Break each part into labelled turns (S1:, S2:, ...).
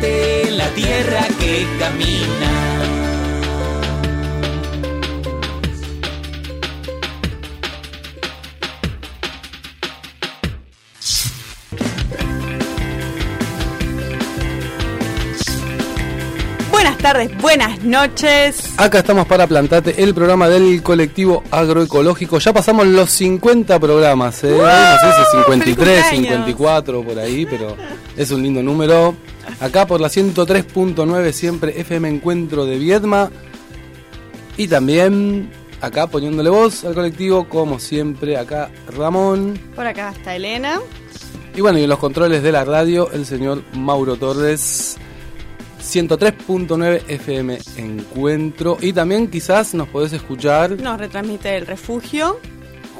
S1: La tierra que camina.
S2: Buenas tardes, buenas noches.
S3: Acá estamos para Plantate, el programa del colectivo agroecológico. Ya pasamos los 50 programas, ¿eh? no sé si 53,
S2: ¡Feliz cumpleaños!
S3: 54 por ahí, pero es un lindo número. Acá por la 103.9 siempre FM Encuentro de Viedma. Y también acá poniéndole voz al colectivo, como siempre, acá Ramón.
S2: Por acá está Elena.
S3: Y bueno, y en los controles de la radio, el señor Mauro Torres. 103.9 FM Encuentro. Y también quizás nos podés escuchar
S2: Nos retransmite el refugio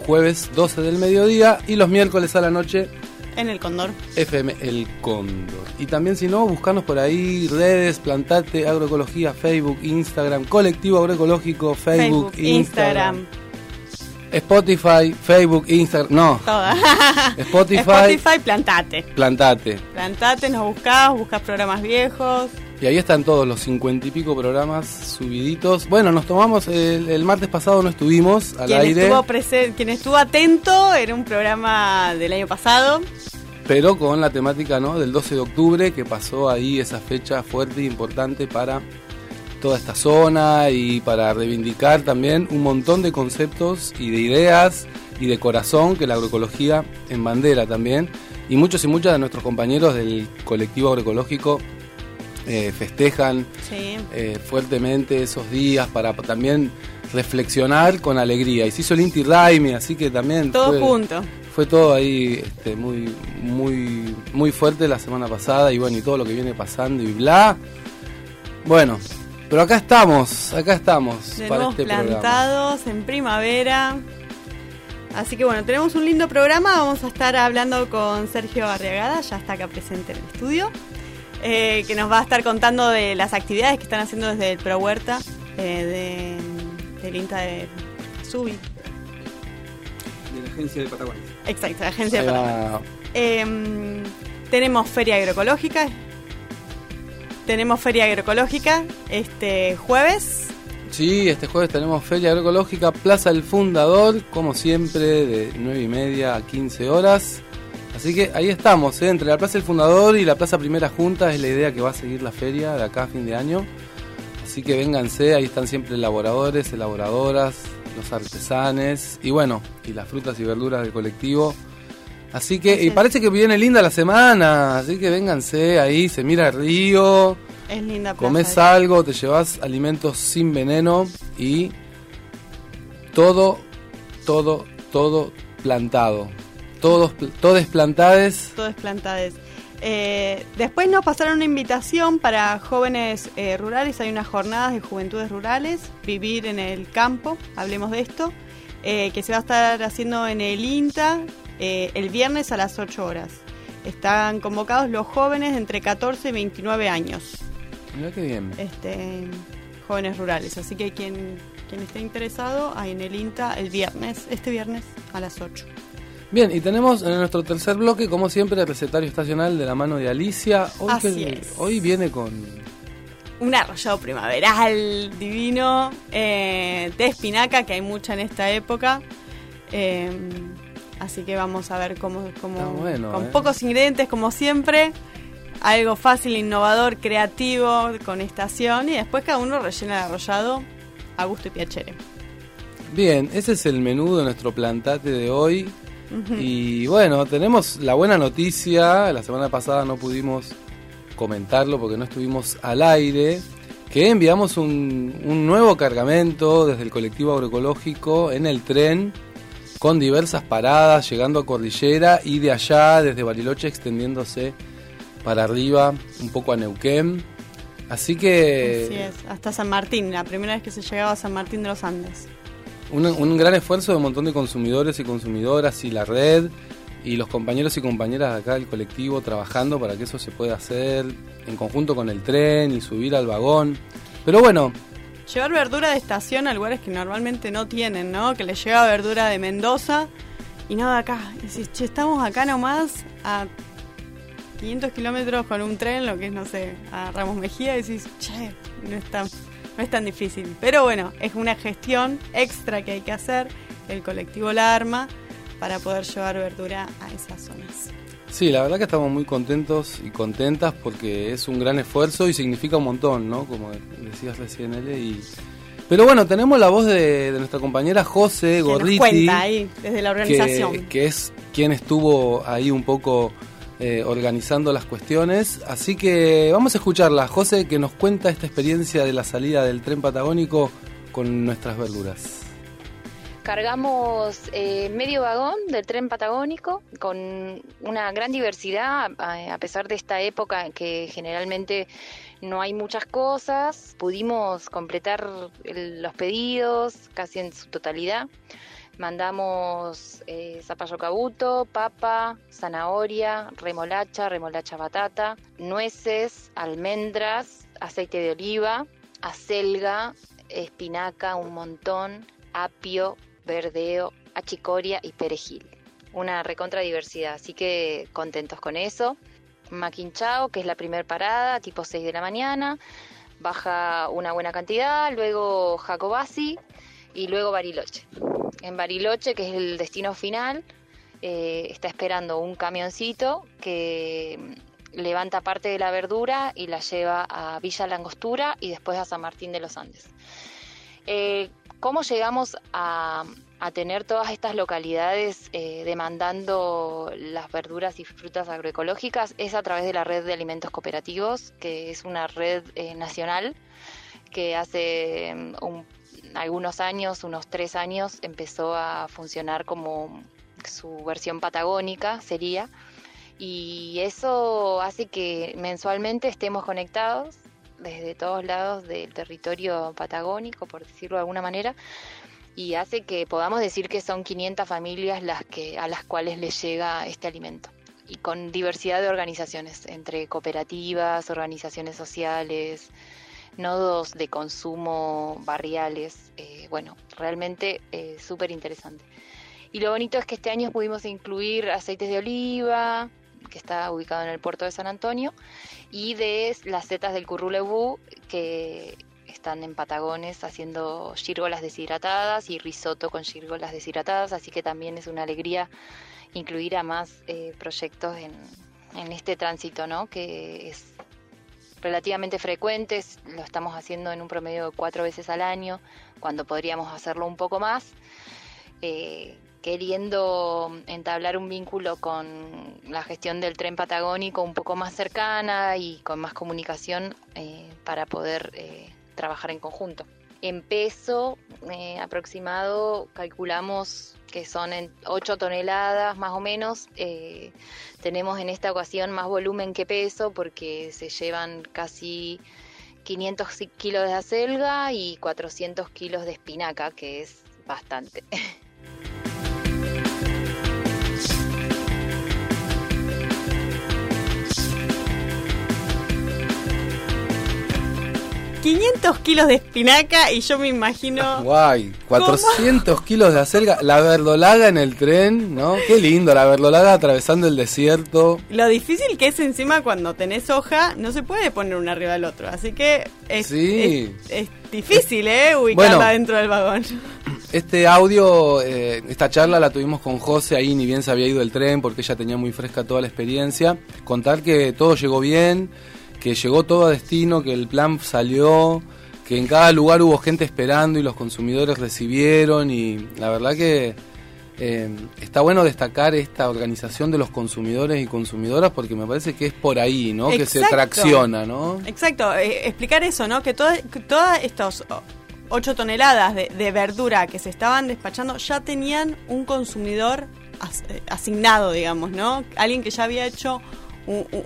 S3: jueves 12 del mediodía y los miércoles a la noche
S2: en el Condor.
S3: FM El Cóndor. Y también si no, buscarnos por ahí, redes, Plantate, Agroecología, Facebook, Instagram, Colectivo Agroecológico, Facebook,
S2: Facebook, Instagram,
S3: Spotify, Facebook, Instagram, no,
S2: toda.
S3: Spotify,
S2: Spotify, plantate.
S3: Plantate.
S2: Plantate, nos buscás, buscás programas viejos.
S3: Y ahí están todos los cincuenta y pico programas subiditos. Bueno, nos tomamos, el, el martes pasado no estuvimos al
S2: Quien
S3: aire,
S2: estuvo, presen- quien estuvo atento era un programa del año pasado.
S3: pero con la temática ¿no? del 12 de octubre, que pasó ahí esa fecha fuerte e importante para toda esta zona y para reivindicar también un montón de conceptos y de ideas y de corazón que la agroecología en bandera también. Y muchos y muchas de nuestros compañeros del colectivo agroecológico eh, festejan
S2: Sí.
S3: eh, fuertemente esos días para también reflexionar con alegría. Y se hizo el Inti Raimi, así que también
S2: Todo
S3: fue,
S2: junto.
S3: fue todo ahí este, muy, muy, muy fuerte la semana pasada y bueno, y todo lo que viene pasando y bla. Bueno, pero acá estamos, acá estamos
S2: De
S3: para
S2: nuevo
S3: este programa.
S2: plantados en primavera. Así que bueno, tenemos un lindo programa. Vamos a estar hablando con Sergio Arriagada, ya está acá presente en el estudio, eh, que nos va a estar contando de las actividades que están haciendo desde el Pro Huerta eh, de, del INTA de Subi.
S4: de la agencia de Patagonia.
S2: Exacto, la agencia de. Patagonia. Em, tenemos feria agroecológica. Tenemos feria agroecológica este jueves.
S3: Sí, este jueves tenemos Feria Agroecológica, Plaza El Fundador, como siempre, de 9 y media a 15 horas. Así que ahí estamos, ¿eh? entre la Plaza El Fundador y la Plaza Primera Junta es la idea que va a seguir la feria de acá a fin de año. Así que vénganse, ahí están siempre elaboradores, elaboradoras, los artesanes y bueno, y las frutas y verduras del colectivo. Así que, y parece que viene linda la semana, así que vénganse ahí, se mira el río,
S2: Es linda plaza.
S3: comes algo, te llevas alimentos sin veneno y todo, todo, todo plantado. Todos, todes plantades.
S2: Todo es plantades. Eh, después nos pasaron una invitación para jóvenes eh, rurales. Hay unas jornadas de juventudes rurales, vivir en el campo, hablemos de esto, eh, que se va a estar haciendo en el INTA el viernes a las 8 horas. Están convocados los jóvenes de entre 14 y 29 años,
S3: Mira qué bien.
S2: este, jóvenes rurales. Así que quien, quien esté interesado, ahí en el INTA el viernes, este viernes a las 8.
S3: Bien, y tenemos en nuestro tercer bloque, como siempre, el recetario estacional de la mano de Alicia. Hoy,
S2: Así
S3: que-
S2: es.
S3: hoy viene con...
S2: un arrollado primaveral divino eh, de espinaca que hay mucha en esta época Eh, así que vamos a ver cómo, cómo-
S3: bueno,
S2: con
S3: eh.
S2: pocos ingredientes como siempre algo fácil innovador creativo con estación y después cada uno rellena el arrollado a gusto y piacere
S3: Bien, ese es el menú de nuestro plantate de hoy. Y bueno, tenemos la buena noticia, la semana pasada no pudimos comentarlo porque no estuvimos al aire, que enviamos un, un nuevo cargamento desde el colectivo agroecológico en el tren con diversas paradas, llegando a Cordillera y de allá, desde Bariloche, extendiéndose para arriba, un poco a Neuquén. Así que...
S2: Así es, hasta San Martín, la primera vez que se llegaba a San Martín de los Andes.
S3: Un, un gran esfuerzo de un montón de consumidores y consumidoras y la red y los compañeros y compañeras de acá del colectivo trabajando para que eso se pueda hacer en conjunto con el tren y subir al vagón. Pero bueno,
S2: Llevar verdura de estación a lugares que normalmente no tienen, ¿no? Que les llega verdura de Mendoza y no de acá. Y decís, che, estamos acá nomás a 500 kilómetros con un tren, lo que es, no sé, a Ramos Mejía, y decís, che, no es tan, no es tan difícil. Pero bueno, es una gestión extra que hay que hacer, el colectivo la arma, para poder llevar verdura a esas zonas.
S3: Sí, la verdad que estamos muy contentos y contentas porque es un gran esfuerzo y significa un montón, ¿no? Como decías recién, Ele. Y... Pero bueno, tenemos la voz de, de nuestra compañera José
S2: Que nos
S3: Gorriti.
S2: cuenta ahí, desde la
S3: que,
S2: organización.
S3: que es quien estuvo ahí un poco eh, organizando las cuestiones. Así que vamos a escucharla, José, que nos cuenta esta experiencia de la salida del tren patagónico con nuestras verduras.
S5: Cargamos eh, medio vagón del tren patagónico con una gran diversidad, a, pesar de esta época que generalmente no hay muchas cosas. Pudimos completar el- los pedidos casi en su totalidad. Mandamos eh, zapallo cabuto, papa, zanahoria, remolacha, remolacha batata, nueces, almendras, aceite de oliva, acelga, espinaca, un montón, apio, verdeo, achicoria y perejil. Una recontra diversidad, así que contentos con eso. Maquinchao, que es la primer parada, tipo 6 de la mañana, baja una buena cantidad, luego Jacobasi y luego Bariloche. En Bariloche, que es el destino final, eh, está esperando un camioncito que levanta parte de la verdura y la lleva a Villa Langostura y después a San Martín de los Andes. Eh, ¿Cómo llegamos a, a tener todas estas localidades eh, demandando las verduras y frutas agroecológicas? Es a través de la red de alimentos cooperativos, que es una red eh, nacional que hace mm, un- algunos años, unos tres años, empezó a funcionar como su versión patagónica, sería. Y eso hace que mensualmente estemos conectados desde todos lados del territorio patagónico, por decirlo de alguna manera, y hace que podamos decir que son 500 familias las que a las cuales les llega este alimento y con diversidad de organizaciones entre cooperativas, organizaciones sociales, nodos de consumo barriales, eh, bueno, realmente eh, súper interesante. Y lo bonito es que este año pudimos incluir aceites de oliva, que está ubicado en el puerto de San Antonio, y de las setas del currulebú, que están en Patagones haciendo gírgolas deshidratadas y risotto con gírgolas deshidratadas, así que también es una alegría incluir a más eh, proyectos en, en este tránsito, ¿no? Que es relativamente frecuente, es- lo estamos haciendo en un promedio de cuatro veces al año, cuando podríamos hacerlo un poco más, eh, queriendo entablar un vínculo con la gestión del tren patagónico un poco más cercana y con más comunicación eh, para poder eh, trabajar en conjunto. En peso eh, aproximado calculamos que son en 8 toneladas más o menos. Eh, tenemos en esta ocasión más volumen que peso porque se llevan casi 500 kilos de acelga y 400 kilos de espinaca, que es bastante.
S2: 500 kilos de espinaca y yo me imagino...
S3: Guay, 400 kilos de acelga, la verdolaga en el tren, ¿no? Qué lindo, la verdolaga atravesando el desierto.
S2: Lo difícil que es encima cuando tenés hoja, no se puede poner uno arriba del otro. Así que es,
S3: Sí.
S2: es, es difícil, ¿eh? Ubicarla
S3: Bueno.
S2: dentro del vagón.
S3: Este audio, eh, esta charla la tuvimos con José, ahí ni bien se había ido el tren porque ella tenía muy fresca toda la experiencia. Contar que todo llegó bien, que llegó todo a destino, que el plan salió, que en cada lugar hubo gente esperando y los consumidores recibieron y la verdad que eh, está bueno destacar esta organización de los consumidores y consumidoras porque me parece que es por ahí, ¿no? Que se tracciona, ¿no?
S2: Exacto, eh, explicar eso, ¿no? Que todo- que todos estos oh, 8 toneladas de, de verdura que se estaban despachando ya tenían un consumidor eh, asignado, digamos, ¿no? Alguien que ya había hecho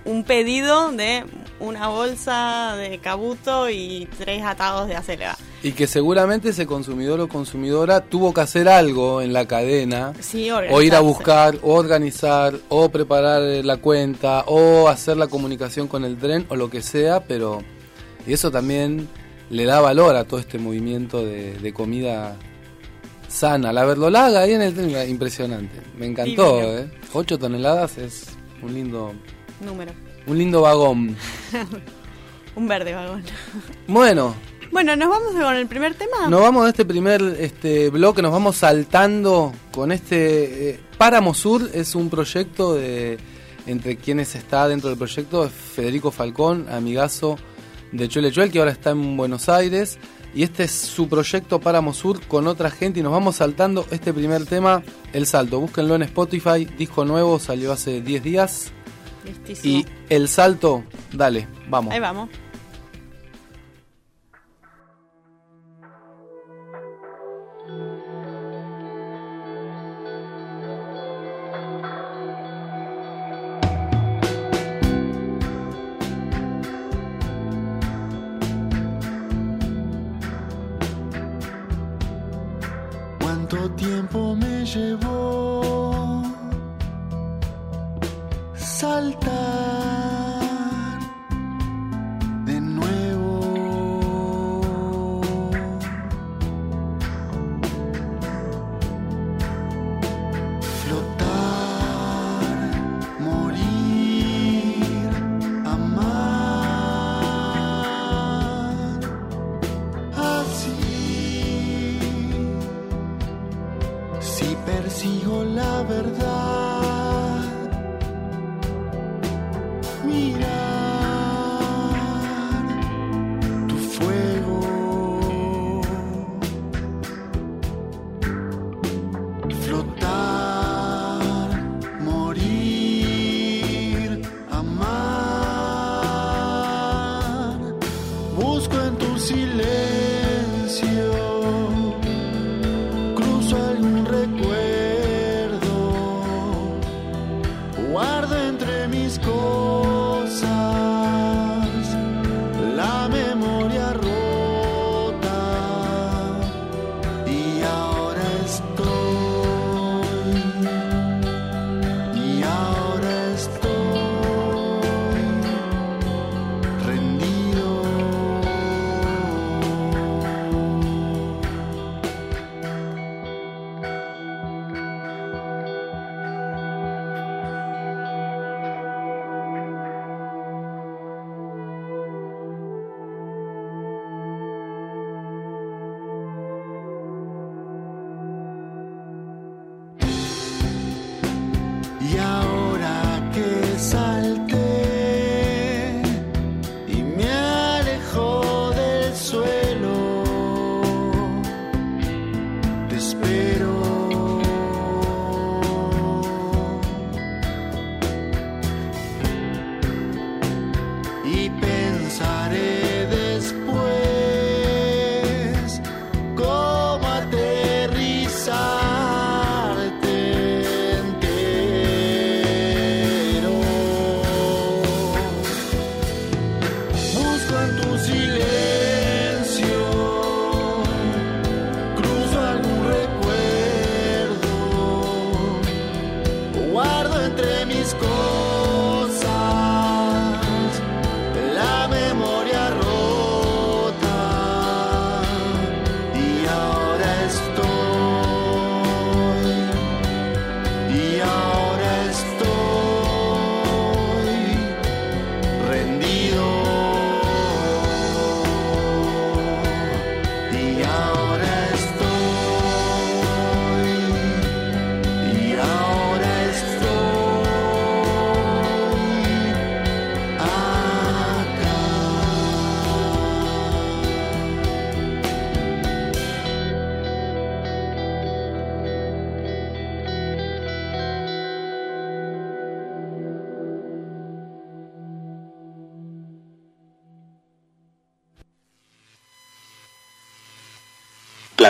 S2: un, pedido de una bolsa de cabuto y tres atados de acelga.
S3: Y que seguramente ese consumidor o consumidora tuvo que hacer algo en la cadena.
S2: Sí,
S3: O ir a buscar, o organizar, o preparar la cuenta, o hacer la comunicación con el tren, o lo que sea, pero y eso también le da valor a todo este movimiento de, de comida sana. La verdolaga ahí en el tren, impresionante. Me encantó,
S2: Divino.
S3: ¿eh? 8 toneladas es un lindo,
S2: Número.
S3: un lindo vagón.
S2: Un verde vagón.
S3: Bueno,
S2: Bueno, nos vamos con el primer tema.
S3: Nos vamos a este primer este bloque, nos vamos saltando con este eh, Páramo Sur es un proyecto de entre quienes está dentro del proyecto es Federico Falcón, amigazo de Chuele Chuel que ahora está en Buenos Aires y este es su proyecto Páramo Sur con otra gente y nos vamos saltando este primer tema, El Salto. Búsquenlo en Spotify, disco nuevo, salió hace 10 días
S2: Listísimo.
S3: y El Salto, dale, vamos.
S2: Ahí vamos.
S6: ¿Cuánto tiempo me llevó saltar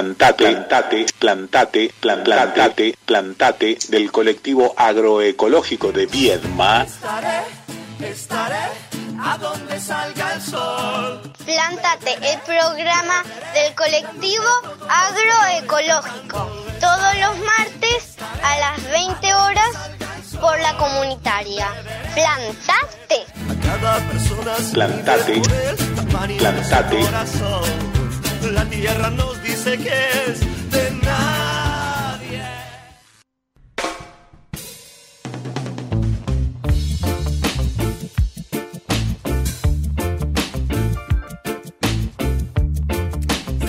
S7: plantate, plantate, plantate, plantate, plantate del colectivo agroecológico de Viedma.
S6: Estaré, estaré a donde salga el sol.
S8: Plántate, el programa del colectivo agroecológico. Todos los martes a las 20 horas por la comunitaria. Plantate.
S7: Plantate, plantate.
S6: corazón. La tierra nos dice que es de nadie.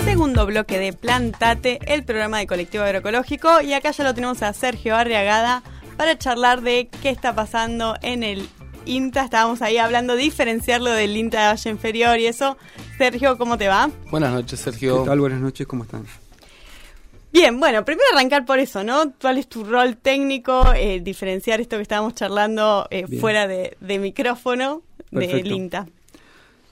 S2: Segundo bloque de Plantate, el programa de colectivo agroecológico. Y acá ya lo tenemos a Sergio Arriagada para charlar de qué está pasando en el INTA. Estábamos ahí hablando, diferenciarlo del INTA de Valle Inferior y eso. Sergio, ¿cómo te va?
S3: Buenas noches, Sergio.
S4: ¿Qué tal? Buenas noches, ¿cómo están?
S2: Bien, bueno, primero arrancar por eso, ¿no? ¿Cuál es tu rol técnico? Eh, diferenciar esto que estábamos charlando eh, fuera de, de micrófono del
S4: Perfecto.
S2: INTA.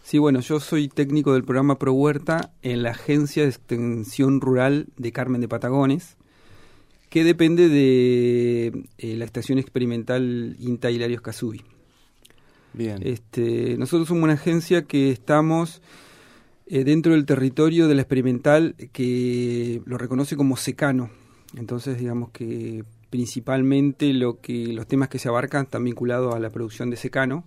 S4: Sí, bueno, yo soy técnico del programa Pro Huerta en la Agencia de Extensión Rural de Carmen de Patagones, que depende de eh, la Estación Experimental INTA Hilario Escazú.
S3: Bien.
S4: Este, nosotros somos una agencia que estamos eh, dentro del territorio de la experimental que lo reconoce como secano. Entonces, digamos que principalmente lo que los temas que se abarcan están vinculados a la producción de secano,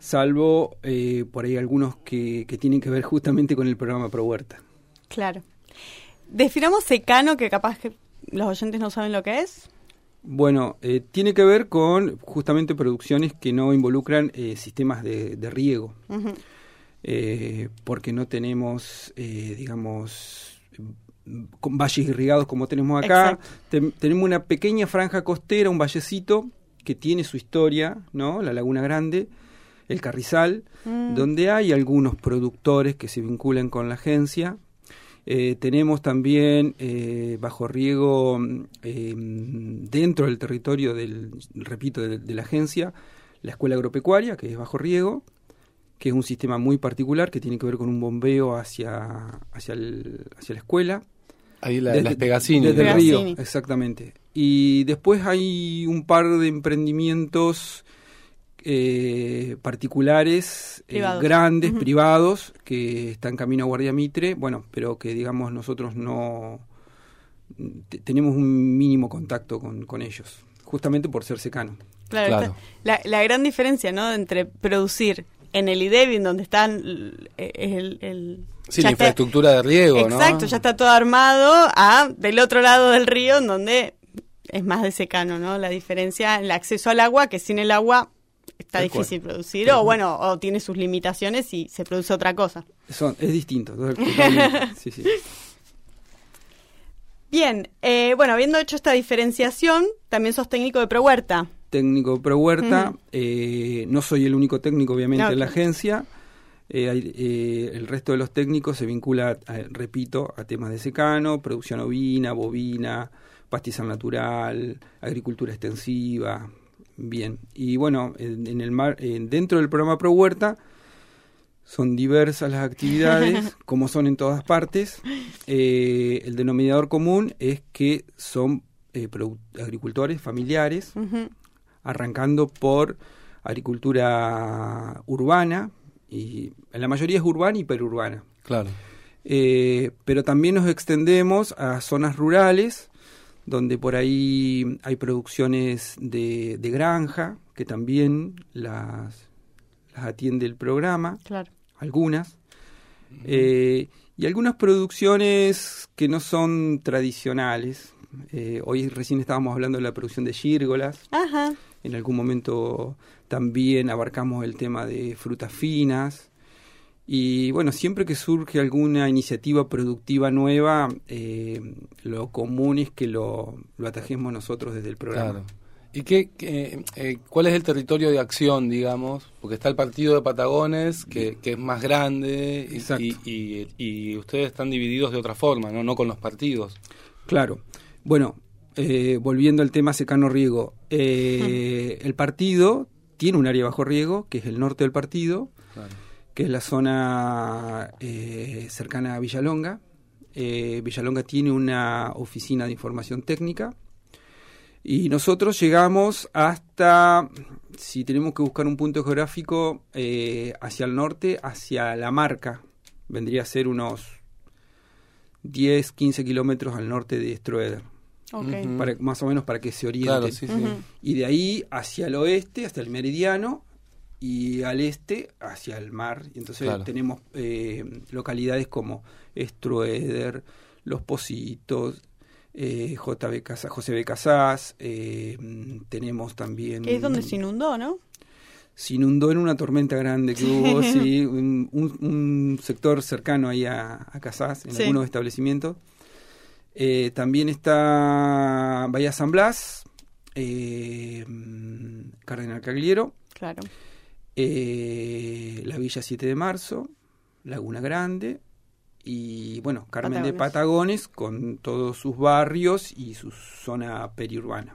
S4: salvo eh, por ahí algunos que, que tienen que ver justamente con el programa Pro Huerta.
S2: Claro. Definamos secano, que capaz que los oyentes no saben lo que es.
S4: Bueno, eh, tiene que ver con justamente producciones que no involucran eh, sistemas de, de riego.
S2: Ujú.
S4: Eh, porque no tenemos, eh, digamos, con valles irrigados como tenemos acá. Ten- tenemos una pequeña franja costera, un vallecito que tiene su historia, ¿no? La Laguna Grande, el Carrizal,
S2: Mm.
S4: donde hay algunos productores que se vinculan con la agencia. Eh, tenemos también eh, bajo riego eh, dentro del territorio del, repito, de, de la agencia, la escuela agropecuaria, que es bajo riego, que es un sistema muy particular que tiene que ver con un bombeo hacia, hacia, el- hacia la escuela.
S3: Ahí la,
S4: Desde-
S3: las Pegasini.
S4: Desde el
S2: Pegasini.
S4: río, exactamente. Y después hay un par de emprendimientos eh, particulares, eh, grandes, privados, que están camino a Guardia Mitre, bueno, pero que digamos nosotros no te- tenemos un mínimo contacto con, con ellos, justamente por ser secano.
S2: Claro,
S3: Claro.
S2: la, la gran diferencia, ¿no? Entre producir en el IDEBI, donde están eh, el, el-
S3: Sí,
S2: ya
S3: la
S2: está-
S3: infraestructura de riego, ¿no?
S2: Exacto, ya está todo armado, a del otro lado del río, en donde es más de secano, ¿no? La diferencia, el acceso al agua, que sin el agua está
S4: cual.
S2: difícil producir, o bueno, o tiene sus limitaciones y se produce otra cosa.
S4: Son, es distinto. totalmente. Sí, sí.
S2: Bien, eh, bueno, habiendo hecho esta diferenciación, también sos técnico de ProHuerta.
S4: Técnico pro huerta. Eh, no soy el único técnico, obviamente, en la agencia. Eh, eh, el resto de los técnicos se vincula, a- repito, a temas de secano, producción ovina, bovina, pastizal natural, agricultura extensiva. Bien. Y bueno, en, en el mar, en- dentro del programa Pro Huerta son diversas las actividades, como son en todas partes. Eh, el denominador común es que son eh, agricultores familiares. Arrancando por agricultura urbana, y en la mayoría es urbana y perurbana.
S3: Claro.
S4: Eh, pero también nos extendemos a zonas rurales, donde por ahí hay producciones de, de granja, que también las, las atiende el programa,
S2: Claro.
S4: algunas. Eh, y algunas producciones que no son tradicionales. Eh, hoy recién estábamos hablando de la producción de gírgolas.
S2: Ajá.
S4: En algún momento también abarcamos el tema de frutas finas. Y bueno, siempre que surge alguna iniciativa productiva nueva, eh, lo común es que lo, lo atajemos nosotros desde el programa.
S3: Claro. ¿Y qué, qué, eh, cuál es el territorio de acción, digamos? Porque está el partido de Patagones, que, que es más grande, y, y- y ustedes están divididos de otra forma, ¿no? No con los partidos.
S4: Claro. Bueno, eh, volviendo al tema secano riego, eh, el partido tiene un área bajo riego, que es el norte del partido,
S3: Claro.
S4: que es la zona eh, cercana a Villalonga, eh, Villalonga tiene una oficina de información técnica y nosotros llegamos hasta, si tenemos que buscar un punto geográfico, eh, hacia el norte, hacia la marca. Vendría a ser unos 10, 15 kilómetros al norte de Stroeder. Para, más o menos para que se oriente.
S3: Claro, sí, sí.
S2: Ujú.
S4: Y de ahí hacia el oeste, hasta el meridiano, y al este hacia el mar. Y entonces
S3: Claro.
S4: tenemos eh, localidades como Strueder, Los Positos, eh, JB Casa- José B. Casás, eh, tenemos también...
S2: Que es donde se inundó, ¿no?
S4: se inundó en una tormenta grande que hubo, sí, un, un- un sector cercano ahí a, a Casás, en
S2: Sí.
S4: algunos establecimientos. Eh, también está Bahía San Blas, eh, Cardenal Cagliero,
S2: Claro.
S4: eh, la Villa 7 de Marzo, Laguna Grande y, bueno, Carmen de
S2: Patagones.
S4: Con todos sus barrios y su zona periurbana.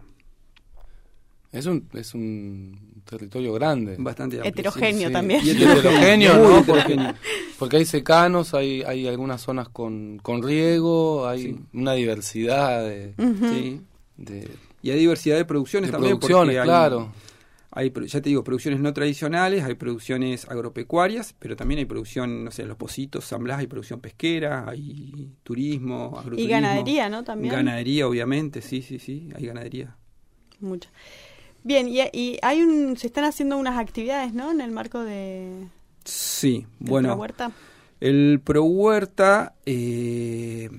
S3: Es un, es un territorio grande.
S4: Bastante amplio,
S2: Heterogéneo
S4: sí.
S2: también.
S3: Y heterogéneo,
S4: Muy
S3: ¿no?
S4: heterogéneo.
S3: Porque, porque hay secanos, hay, hay algunas zonas con, con riego, hay
S4: Sí.
S3: una diversidad de,
S2: Ujú.
S4: Sí.
S3: de,
S4: Y hay diversidad de producciones
S3: de
S4: también.
S3: producciones,
S4: porque hay-
S3: claro.
S4: Hay, ya te digo, producciones no tradicionales, hay producciones agropecuarias, pero también hay producción, no sé, Los Positos, San Blas, hay producción pesquera, hay turismo,
S2: Y
S4: agroturismo.
S2: ganadería, ¿no? También.
S4: Ganadería, obviamente, sí, sí, sí, hay ganadería.
S2: Mucho. Bien, y, y hay un, se están haciendo unas actividades, ¿no? En el marco de,
S4: Sí, bueno,
S2: Prohuerta.
S4: el Pro Huerta, eh,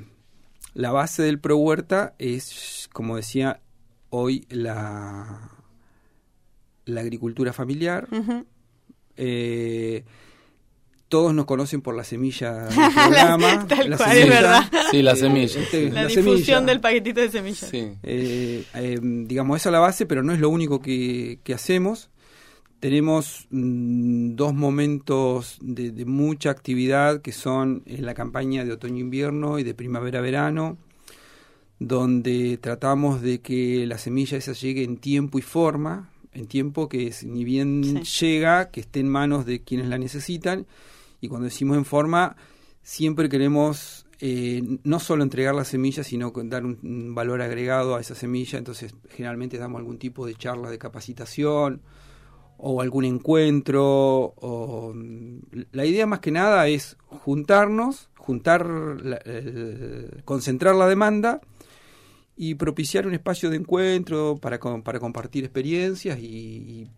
S4: la base del Pro Huerta es, como decía hoy, la, la agricultura familiar. Eh, todos nos conocen por la semilla del programa.
S2: Tal
S4: la
S2: cual, es
S4: semilla.
S2: verdad.
S3: Sí, la semilla.
S4: Este,
S2: La,
S4: la
S2: difusión
S4: semilla.
S2: del paquetito de semillas.
S3: Sí.
S4: Eh, eh, digamos, esa es la base, pero no es lo único que, que hacemos. Tenemos mm, dos momentos de, de mucha actividad que son en la campaña de otoño-invierno y de primavera-verano, donde tratamos de que la semilla esa llegue en tiempo y forma, en tiempo que es, ni bien llega, que esté en manos de quienes la necesitan, y cuando decimos en forma, siempre queremos eh, no solo entregar la semilla, sino dar un, un valor agregado a esa semilla. Entonces, generalmente damos algún tipo de charla de capacitación o algún encuentro. O, la idea más que nada es juntarnos, juntar, la- el- concentrar la demanda y propiciar un espacio de encuentro para, para compartir experiencias y, y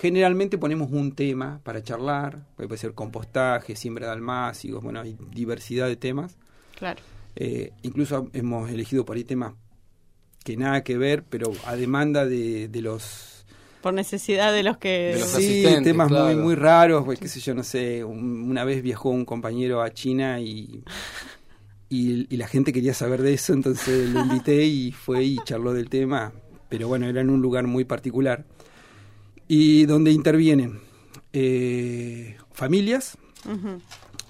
S4: generalmente ponemos un tema para charlar, puede ser compostaje, siembra de almácigos, bueno, hay diversidad de temas.
S2: Claro.
S4: Eh, incluso hemos elegido por ahí temas que nada que ver, pero a demanda de, de los...
S2: Por necesidad de los que...
S3: De los
S4: sí, temas muy,
S3: claro.
S4: muy raros, pues, qué sé yo, no sé, un- una vez viajó un compañero a China y, y, y la gente quería saber de eso, entonces lo invité y fue y charló del tema, pero bueno, era en un lugar muy particular. Y donde intervienen eh, familias,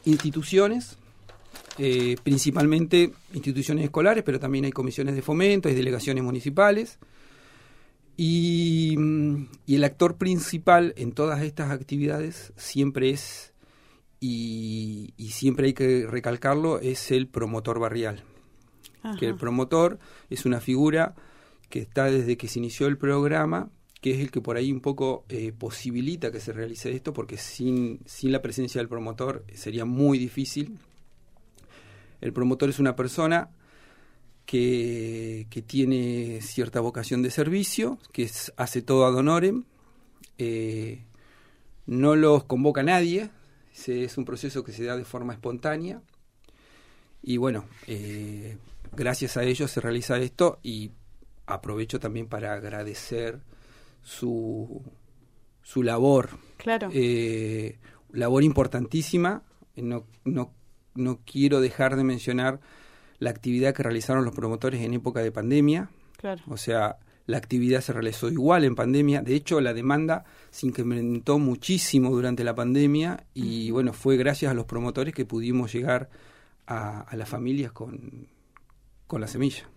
S4: instituciones, eh, principalmente instituciones escolares, pero también hay comisiones de fomento, hay delegaciones municipales. Y, mm, y el actor principal en todas estas actividades siempre es, y, y siempre hay que recalcarlo, es el promotor barrial. Que el promotor es una figura que está desde que se inició el programa, que es el que por ahí un poco eh, posibilita que se realice esto, porque sin, sin la presencia del promotor sería muy difícil. El promotor es una persona que, que tiene cierta vocación de servicio, que es- hace todo ad honorem, eh, no los convoca nadie, se- es un proceso que se da de forma espontánea. Y bueno, eh, gracias a ellos se realiza esto y aprovecho también para agradecer su, su labor.
S2: Claro.
S4: Eh, labor importantísima. No, no, no quiero dejar de mencionar la actividad que realizaron los promotores en época de pandemia.
S2: Claro.
S4: O sea, la actividad se realizó igual en pandemia. De hecho, la demanda se incrementó muchísimo durante la pandemia y bueno, fue gracias a los promotores que pudimos llegar a, a las familias con, con la semilla.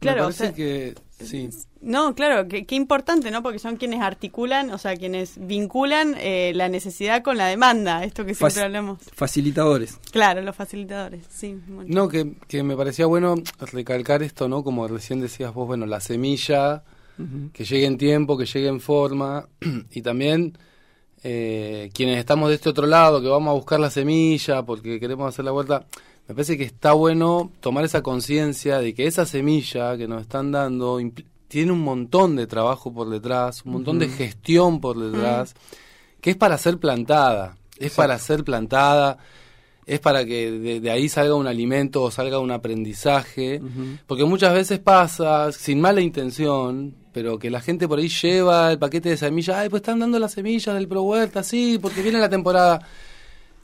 S2: Claro,
S3: Me
S2: o
S3: parece
S2: sea,
S3: que sí.
S2: No, claro, qué importante, ¿no? Porque son quienes articulan, o sea, quienes vinculan eh, la necesidad con la demanda, esto que siempre
S4: Fac-
S2: hablamos.
S4: Facilitadores.
S2: Claro, los facilitadores, sí.
S3: No, que, que me parecía bueno recalcar esto, ¿no? Como recién decías vos, bueno, la semilla, que llegue en tiempo, que llegue en forma, y también eh, quienes estamos de este otro lado, que vamos a buscar la semilla porque queremos hacer la vuelta, me parece que está bueno tomar esa conciencia de que esa semilla que nos están dando tiene un montón de trabajo por detrás, un montón de gestión por detrás, que es para ser plantada, es para ser plantada, es para que de, de ahí salga un alimento o salga un aprendizaje, porque muchas veces pasa, sin mala intención, pero que la gente por ahí lleva el paquete de semillas, ay, pues están dando las semillas del Pro Huerta, sí, porque viene la temporada.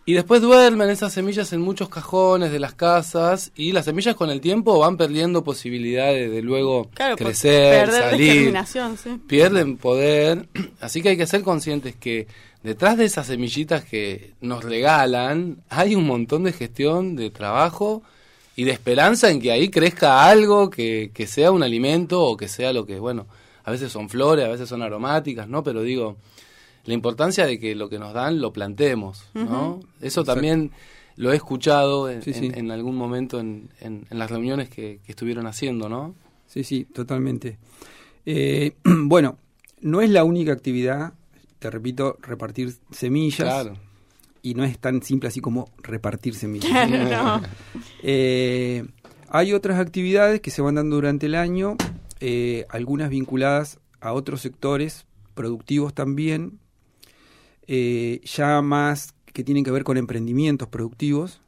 S3: Y después duermen esas semillas en muchos cajones de las casas y las semillas con el tiempo van perdiendo posibilidades de luego
S2: Claro,
S3: crecer, salir
S2: sí.
S3: pierden poder. Así que hay que ser conscientes que detrás de esas semillitas que nos regalan hay un montón de gestión, de trabajo y de esperanza en que ahí crezca algo que, que sea un alimento o que sea lo que, bueno, a veces son flores, a veces son aromáticas, ¿no? Pero digo, la importancia de que lo que nos dan lo plantemos, ¿no? Eso
S4: Exacto.
S3: también lo he escuchado en,
S4: Sí, sí.
S3: en- en algún momento en, en- en las reuniones que, que estuvieron haciendo, ¿no?
S4: Sí, sí, totalmente. Eh, bueno, no es la única actividad, te repito, repartir semillas.
S3: Claro.
S4: Y no es tan simple así como repartir semillas.
S2: Claro, no.
S4: Eh, hay otras actividades que se van dando durante el año, eh, algunas vinculadas a otros sectores productivos también, eh, ya más que tienen que ver con emprendimientos productivos,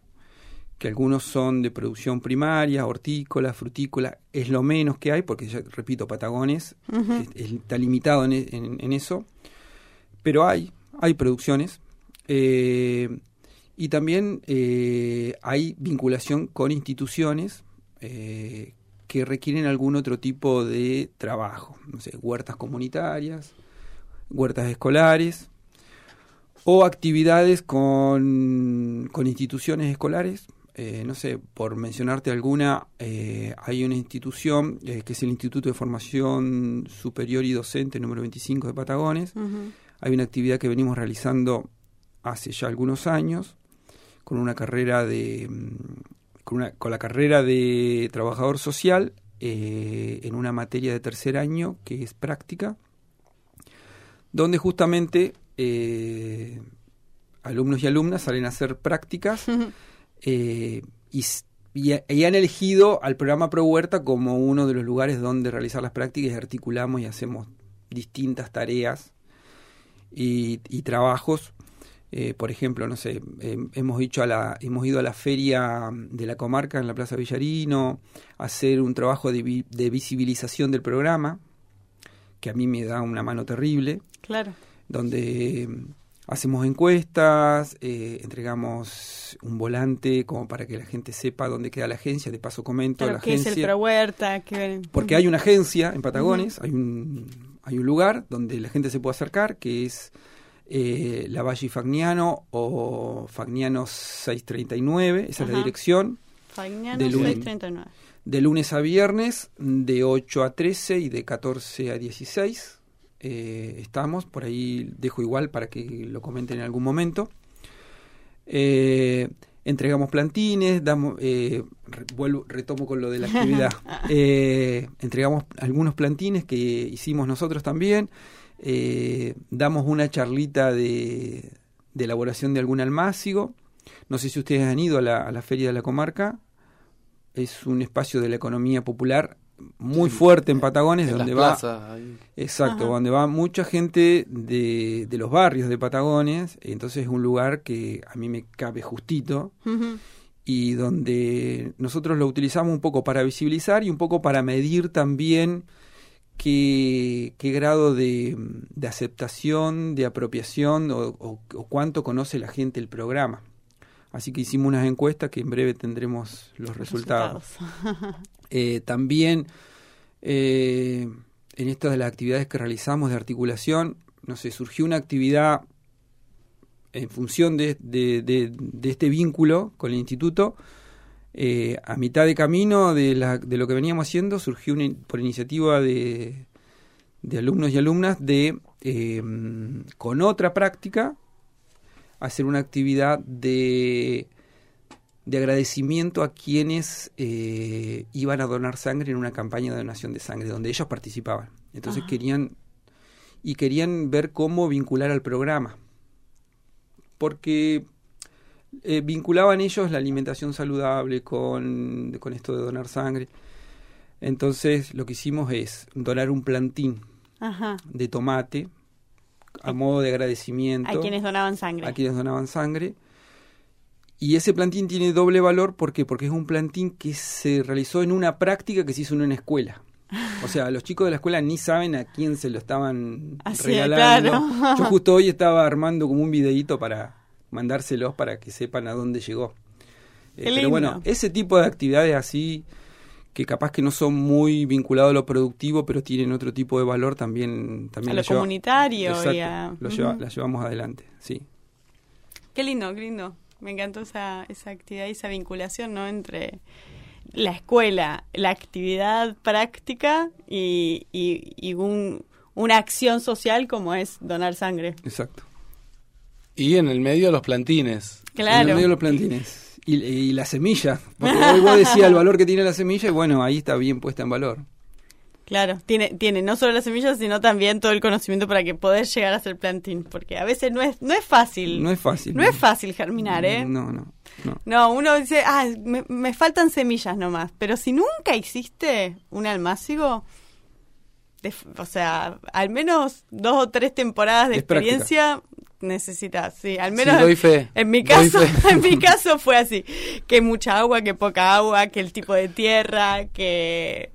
S4: que algunos son de producción primaria, hortícola, frutícola, es lo menos que hay, porque ya repito, Patagones es- está limitado en, en- en eso, pero hay, hay producciones. eh, y también eh, hay vinculación con instituciones eh, que requieren algún otro tipo de trabajo, no sé, huertas comunitarias, huertas escolares o actividades con, con instituciones escolares. Eh, no sé, por mencionarte alguna, eh, hay una institución eh, que es el Instituto de Formación Superior y Docente número 25 de Patagones. Hay una actividad que venimos realizando hace ya algunos años con una carrera de mm, con, una- con la carrera de trabajador social en una materia de tercer año que es práctica donde justamente eh, alumnos y alumnas salen a hacer prácticas eh, y, y ha- y han elegido al programa Pro Huerta como uno de los lugares donde realizar las prácticas y articulamos y hacemos distintas tareas y, y trabajos. Eh, por ejemplo, no sé, eh, hemos, dicho a la, hemos ido a la feria de la comarca en la Plaza Villarino a hacer un trabajo de, vi- de visibilización del programa, que a mí me da una mano terrible
S2: Claro.
S4: Donde eh, hacemos encuestas, eh, entregamos un volante como para que la gente sepa dónde queda la agencia, de paso comento
S2: Claro,
S4: la
S2: ¿qué es el
S4: agencia.
S2: Pro Huerta? ¿Qué-
S4: Porque hay una agencia en Patagones, hay, un, hay un lugar donde la gente se puede acercar, que es eh, la Valle Fagniano o Fagniano 639, esa es la dirección,
S2: Fagnano
S4: de lunes,
S2: 639.
S4: de lunes a viernes, de 8 a 13 y de 14 a 16. Eh, estamos, por ahí dejo igual para que lo comenten en algún momento. Eh, entregamos plantines, damos, eh, re- vuelvo, retomo con lo de la actividad. Eh, entregamos algunos plantines que hicimos nosotros también. Damos una charlita de, de elaboración de algún almácigo. No sé si ustedes han ido a la, a la Feria de la Comarca. Es un espacio de la economía popular muy
S3: Sí,
S4: fuerte en Patagones,
S3: en
S4: donde
S3: las
S4: va
S3: plazas, ahí.
S4: Exacto,
S2: Ajá.
S4: donde va mucha gente de, de los barrios de Patagones, entonces es un lugar que a mí me cabe justito y donde nosotros lo utilizamos un poco para visibilizar y un poco para medir también qué, qué grado de, de aceptación, de apropiación o, o- o cuánto conoce la gente el programa. Así que hicimos unas encuestas que en breve tendremos los resultados. Eh, también eh, en estas de las actividades que realizamos de articulación, no sé, surgió una actividad en función de, de- de- este vínculo con el instituto, Eh, a mitad de camino de, la- de lo que veníamos haciendo surgió por iniciativa de, alumnos y alumnas de, con otra práctica, hacer una actividad de, de agradecimiento a quienes eh, iban a donar sangre en una campaña de donación de sangre, donde ellos participaban. Entonces
S9: Ajá.
S4: querían y querían ver cómo vincular al programa. Porque eh, vinculaban ellos la alimentación saludable con, con esto de donar sangre. Entonces lo que hicimos es donar un plantín
S2: Ajá.
S4: de tomate a modo de agradecimiento
S2: A quienes donaban sangre.
S4: a quienes donaban sangre. Y ese plantín tiene doble valor ¿por qué? porque es un plantín que se realizó en una práctica que se hizo en una escuela. O sea, los chicos de la escuela ni saben a quién se lo estaban
S2: Así es,
S4: regalando.
S2: claro.
S4: Yo justo hoy estaba armando como un videíto para mandárselos para que sepan a dónde llegó. Eh, pero
S2: lindo.
S4: bueno, ese tipo de actividades así que capaz que no son muy vinculados a lo productivo, pero tienen otro tipo de valor también también
S2: A lo
S4: lleva-
S2: comunitario y
S4: Exacto,
S2: a-
S4: lo lleva-
S2: Ujú.
S4: la llevamos adelante, sí.
S2: Qué lindo, qué lindo. Me encantó esa, esa actividad y esa vinculación, ¿no? Entre la escuela, la actividad práctica y, y, y un, una acción social como es donar sangre.
S4: Exacto.
S3: Y en el medio los plantines.
S2: Claro.
S4: En el medio de los plantines. Y, y la semilla. Porque vos decías el valor que tiene la semilla y bueno, ahí está bien puesta en valor.
S2: Claro, tiene, tiene no solo las semillas, sino también todo el conocimiento para que poder llegar a ser plantín, porque a veces no es, no es fácil.
S4: No es fácil.
S2: No es fácil germinar, ¿eh?
S4: No, no, no.
S2: No, uno dice, ah, me, me faltan semillas nomás. Pero si nunca hiciste un almácigo, de- o sea, al menos dos o tres temporadas de
S3: Es práctica.
S2: experiencia necesitas. Sí, al menos
S3: Sí, doy fe,
S2: en mi
S3: doy
S2: caso,
S3: fe.
S2: en mi caso fue así, que mucha agua, que poca agua, que el tipo de tierra, que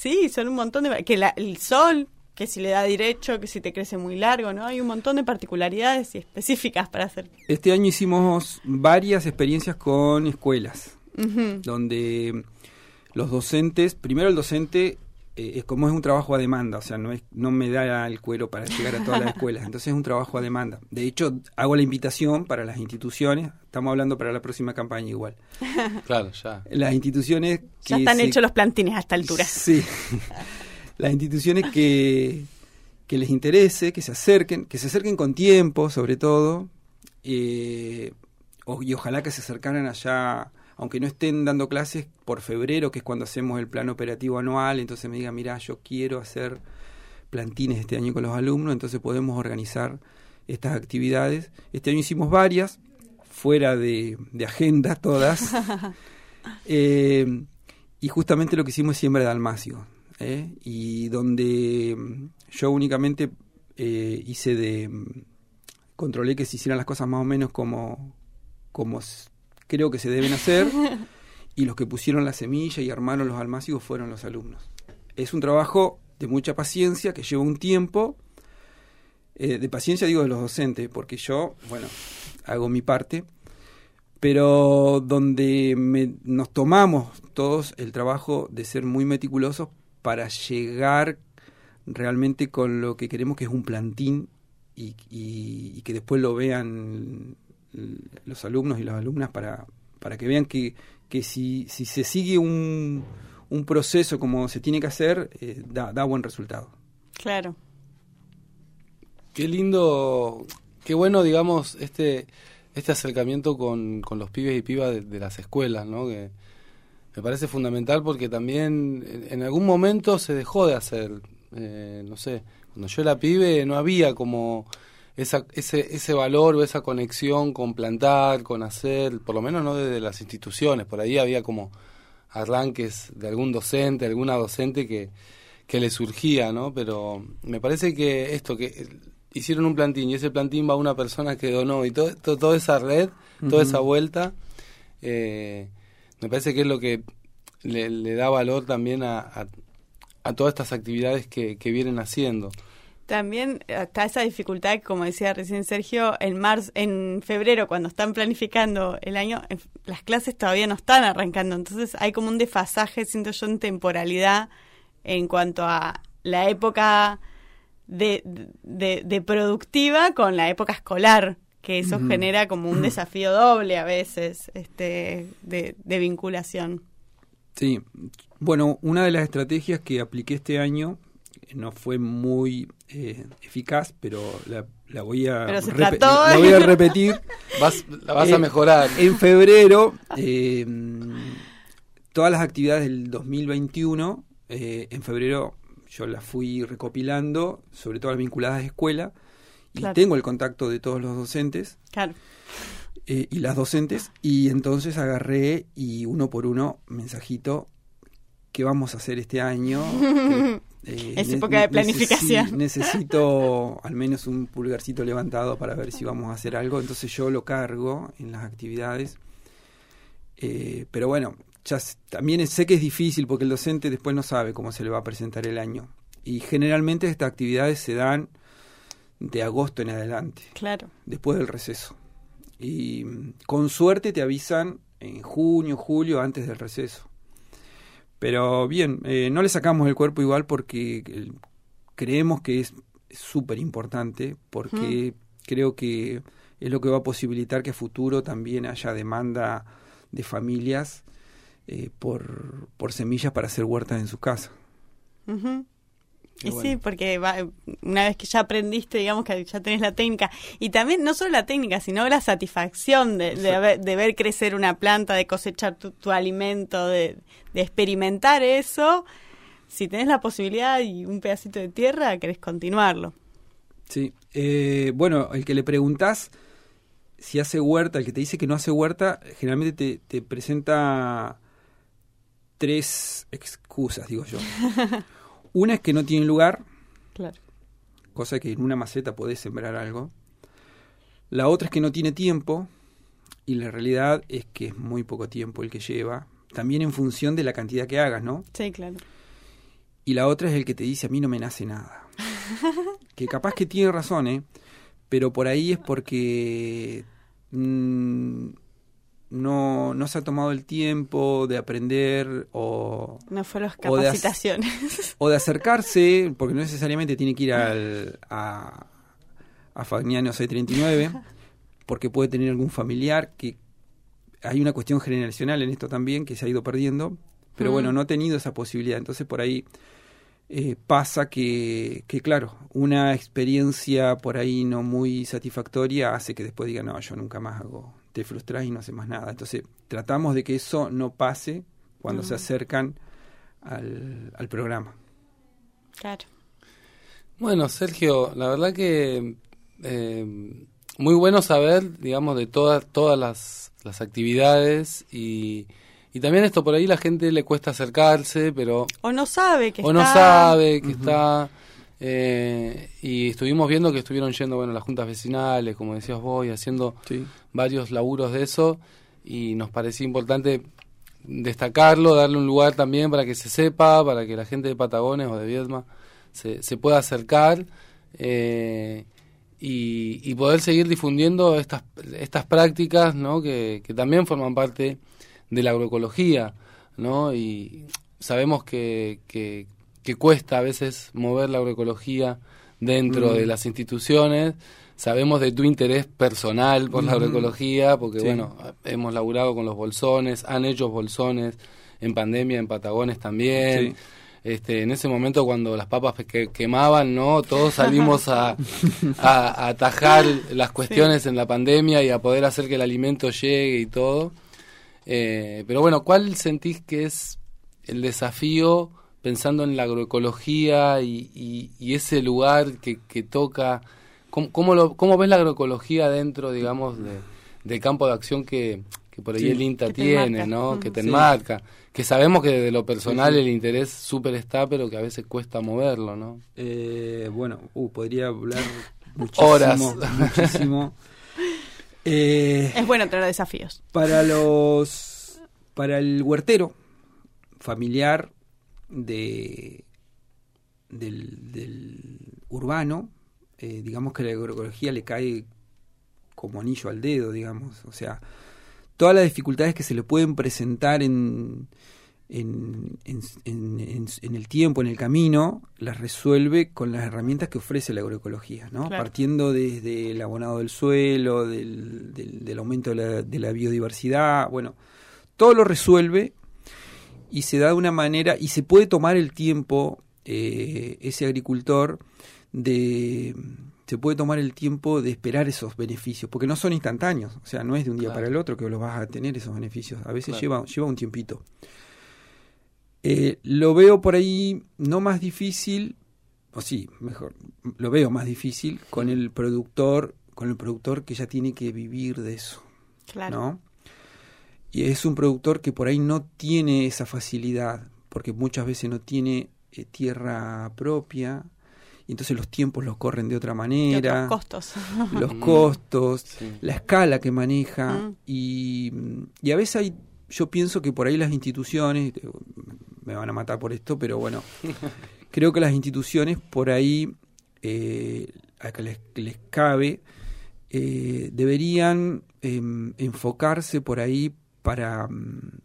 S2: sí, son un montón de que la- el sol, que si le da derecho, que si te crece muy largo, ¿no? Hay un montón de particularidades y específicas para hacer.
S4: Este año hicimos varias experiencias con escuelas, donde los docentes, primero el docente, eh, es como es un trabajo a demanda, o sea, no, es, no me da el cuero para llegar a todas las escuelas, entonces es un trabajo a demanda. De hecho, hago la invitación para las instituciones, estamos hablando para la próxima campaña igual.
S3: Claro, ya.
S4: Las instituciones
S2: Ya
S4: que
S2: están
S4: se-
S2: hechos los plantines a esta altura.
S4: Sí. Las instituciones que, que les interese, que se acerquen, que se acerquen con tiempo, sobre todo, eh, y ojalá que se acercaran allá, aunque no estén dando clases, por febrero, que es cuando hacemos el plan operativo anual, entonces me digan, mira, yo quiero hacer plantines este año con los alumnos, entonces podemos organizar estas actividades. Este año hicimos varias, fuera de, de agenda todas. Eh, y justamente lo que hicimos es siembra de almacio. ¿eh? Y donde mm, yo únicamente eh, hice de. mm, Controlé que se hicieran las cosas más o menos como, como creo que se deben hacer. y los que pusieron la semilla y armaron los almácigos fueron los alumnos. Es un trabajo de mucha paciencia que lleva un tiempo. eh, de paciencia digo de los docentes, porque yo, bueno, hago mi parte pero donde me- nos tomamos todos el trabajo de ser muy meticulosos para llegar realmente con lo que queremos que es un plantín y, y- y que después lo vean los alumnos y las alumnas para, para que vean que, que si, si se sigue un, un proceso como se tiene que hacer, eh, da, da buen resultado.
S2: Claro.
S3: Qué lindo, qué bueno, digamos, este este acercamiento con, con los pibes y pibas de, de las escuelas, ¿no? Que me parece fundamental porque también en, en algún momento se dejó de hacer, eh, no sé, cuando yo era pibe no había como esa, ese, ese valor o esa conexión con plantar, con hacer, por lo menos no desde las instituciones, por ahí había como arranques de algún docente, alguna docente que, que le surgía, ¿no? Pero me parece que esto, que hicieron un plantín y ese plantín va a una persona que donó y todo, todo- toda esa red, toda esa vuelta, eh, me parece que es lo que le, le da valor también a, a, a todas estas actividades que, que vienen haciendo.
S2: También está esa dificultad, como decía recién Sergio, en marzo, en febrero, cuando están planificando el año, las clases todavía no están arrancando. Entonces hay como un desfasaje, siento yo, en temporalidad en cuanto a la época de, de, de productiva con la época escolar, que eso genera como un desafío doble a veces este, de, de vinculación.
S4: Sí, bueno, una de las estrategias que apliqué este año no fue muy eh, eficaz, pero la, la voy a
S2: Pero se
S4: repe-
S2: trató.
S4: la voy a repetir.
S3: Vas, la vas a
S4: Eh,
S3: mejorar.
S4: En febrero, eh, todas las actividades del 2021, eh, en febrero yo las fui recopilando, sobre todo las vinculadas a escuela, y
S2: Claro.
S4: tengo el contacto de todos los docentes
S2: Claro.
S4: eh, y las docentes, y entonces agarré y uno por uno, mensajito, ¿qué vamos a hacer este año? Eh,
S2: Es época de planificación.
S4: necesito al menos un pulgarcito levantado para ver si vamos a hacer algo. Entonces yo lo cargo en las actividades. Eh, pero bueno, ya también sé que es difícil porque el docente después no sabe cómo se le va a presentar el año. Y generalmente estas actividades se dan de agosto en adelante
S2: Claro.
S4: después del receso. Y mm, con suerte te avisan en junio, julio, antes del receso. Pero bien, eh, no le sacamos el cuerpo igual porque eh, creemos que es súper importante, porque creo que es lo que va a posibilitar que a futuro también haya demanda de familias eh, por, por semillas para hacer huertas en su casa.
S2: Ujú.
S4: Qué
S2: Y
S4: bueno.
S2: sí, porque va- una vez que ya aprendiste, digamos que ya tenés la técnica. Y también, no solo la técnica, sino la satisfacción de, de, ver crecer una planta, de cosechar tu, tu alimento, de, de experimentar eso. Si tenés la posibilidad y un pedacito de tierra, querés continuarlo.
S4: Sí, eh, bueno, el que le preguntás si hace huerta, el que te dice que no hace huerta, generalmente te, te presenta tres excusas, digo yo. Una es que no tiene lugar,
S2: Claro.
S4: cosa que en una maceta podés sembrar algo. La otra es que no tiene tiempo, y la realidad es que es muy poco tiempo el que lleva, también en función de la cantidad que hagas, ¿no?
S2: Sí, claro.
S4: Y la otra es el que te dice, a mí no me nace nada. que capaz que tiene razón, ¿eh? Pero por ahí es porque mm, no, no se ha tomado el tiempo de aprender o,
S2: No fue las
S4: O de as-
S2: capacitaciones.
S4: o de acercarse, porque no necesariamente tiene que ir al, a, a Fagnano 639, porque puede tener algún familiar que hay una cuestión generacional en esto también que se ha ido perdiendo, pero
S2: Mm.
S4: bueno, no ha tenido esa posibilidad. Entonces por ahí eh, pasa que, que, claro, una experiencia por ahí no muy satisfactoria hace que después diga, no, yo nunca más hago, te frustras y no haces más nada. Entonces tratamos de que eso no pase cuando se acercan al, al programa.
S2: Claro.
S3: Bueno, Sergio, la verdad que eh, muy bueno saber, digamos, de todas todas las, las actividades y, y también esto por ahí la gente le cuesta acercarse, pero
S2: O no sabe que
S3: o no
S2: está...
S3: sabe que está eh, y estuvimos viendo que estuvieron yendo bueno las juntas vecinales como decías vos y haciendo
S4: Sí.
S3: Varios laburos de eso y nos parecía importante destacarlo darle un lugar también para que se sepa para que la gente de Patagones o de Viedma se, se pueda acercar eh, y, y poder seguir difundiendo estas estas prácticas ¿no? que, que también forman parte de la agroecología ¿no? y sabemos que, que, que cuesta a veces mover la agroecología dentro
S4: Mm.
S3: de las instituciones sabemos de tu interés personal por la agroecología porque
S4: Sí.
S3: bueno hemos laburado con los bolsones han hecho bolsones en pandemia en Patagones también
S4: Sí.
S3: este, en ese momento cuando las papas que quemaban, ¿no? Todos salimos a, a- a atajar las cuestiones en la pandemia y a poder hacer que el alimento llegue y todo. Eh, pero bueno, ¿cuál sentís que es el desafío pensando en la agroecología y, y- y ese lugar que, que toca? ¿Cómo, cómo, lo, ¿Cómo ves la agroecología dentro, digamos, de, del campo de acción que, que por ahí
S4: Sí.
S3: el INTA tiene. ¿no? Que te
S4: Sí.
S3: enmarca. Que sabemos que de lo personal
S4: Sí, sí.
S3: el interés súper está, pero que a veces cuesta moverlo, ¿no?
S4: Eh, bueno, uh, podría hablar muchísimo.
S3: Horas.
S4: muchísimo. Eh,
S2: Es bueno tener desafíos.
S4: para los para el huertero familiar de del, del urbano eh, digamos que la agroecología le cae como anillo al dedo digamos o sea todas las dificultades que se le pueden presentar en en, en- en- en- en el tiempo, en el camino, las resuelve con las herramientas que ofrece la agroecología, ¿no?
S2: Claro.
S4: Partiendo desde el abonado del suelo, del, del- del aumento de la, de la biodiversidad, bueno, todo lo resuelve y se da de una manera, y se puede tomar el tiempo, eh, ese agricultor, de se puede tomar el tiempo de esperar esos beneficios, porque no son instantáneos, o sea, no es de un día
S3: Claro.
S4: para el otro que los vas a tener esos beneficios, a veces
S3: Claro.
S4: lleva, lleva un tiempito. Eh, lo veo por ahí no más difícil, o sí, mejor, lo veo más difícil con el productor, con el productor que ya tiene que vivir de eso,
S2: Claro.
S4: ¿no? Y es un productor que por ahí no tiene esa facilidad, porque muchas veces no tiene eh, tierra propia, y entonces los tiempos los corren de otra manera,
S2: costos.
S4: los
S3: Mm,
S4: costos,
S3: sí.
S4: la escala que maneja,
S2: Mm.
S4: y, y a veces hay, yo pienso que por ahí las instituciones, me van a matar por esto, pero bueno, creo que las instituciones por ahí, eh, a que les, que les cabe, eh, deberían em, enfocarse por ahí para, mm,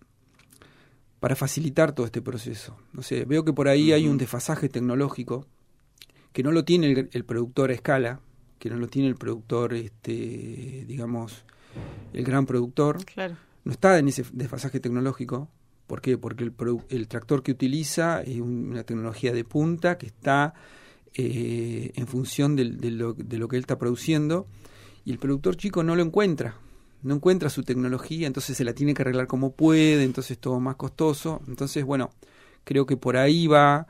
S4: para facilitar todo este proceso. No sé, veo que por ahí hay un desfasaje tecnológico que no lo tiene el, el productor a escala, que no lo tiene el productor, este, digamos, el gran productor,
S2: Claro.
S4: no está en ese desfasaje tecnológico. ¿Por qué? Porque el, el tractor que utiliza es un- una tecnología de punta que está eh, en función de, lo, de lo que él está produciendo y el productor chico no lo encuentra. No encuentra su tecnología, entonces se la tiene que arreglar como puede, entonces es todo más costoso. Entonces, bueno, creo que por ahí va,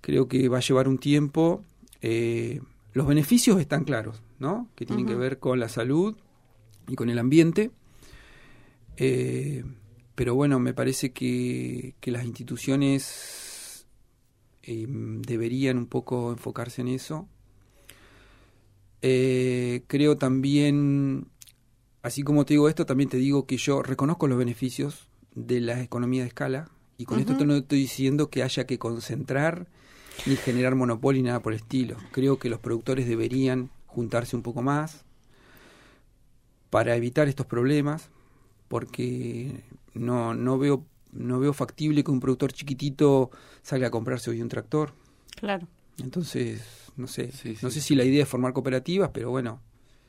S4: creo que va a llevar un tiempo. Eh, los beneficios están claros, ¿no? Que tienen que ver con la salud y con el ambiente. Eh, pero bueno, me parece que, que las instituciones eh, deberían un poco enfocarse en eso. Eh, creo también, así como te digo esto, también te digo que yo reconozco los beneficios de la economía de escala y con esto no estoy diciendo que haya que concentrar ni generar monopolio ni nada por el estilo. Creo que los productores deberían juntarse un poco más para evitar estos problemas, porque no, no veo no veo factible que un productor chiquitito salga a comprarse hoy un tractor.
S2: Claro.
S4: Entonces, no sé,
S3: Sí,
S4: no sé si la idea es formar cooperativas, pero bueno,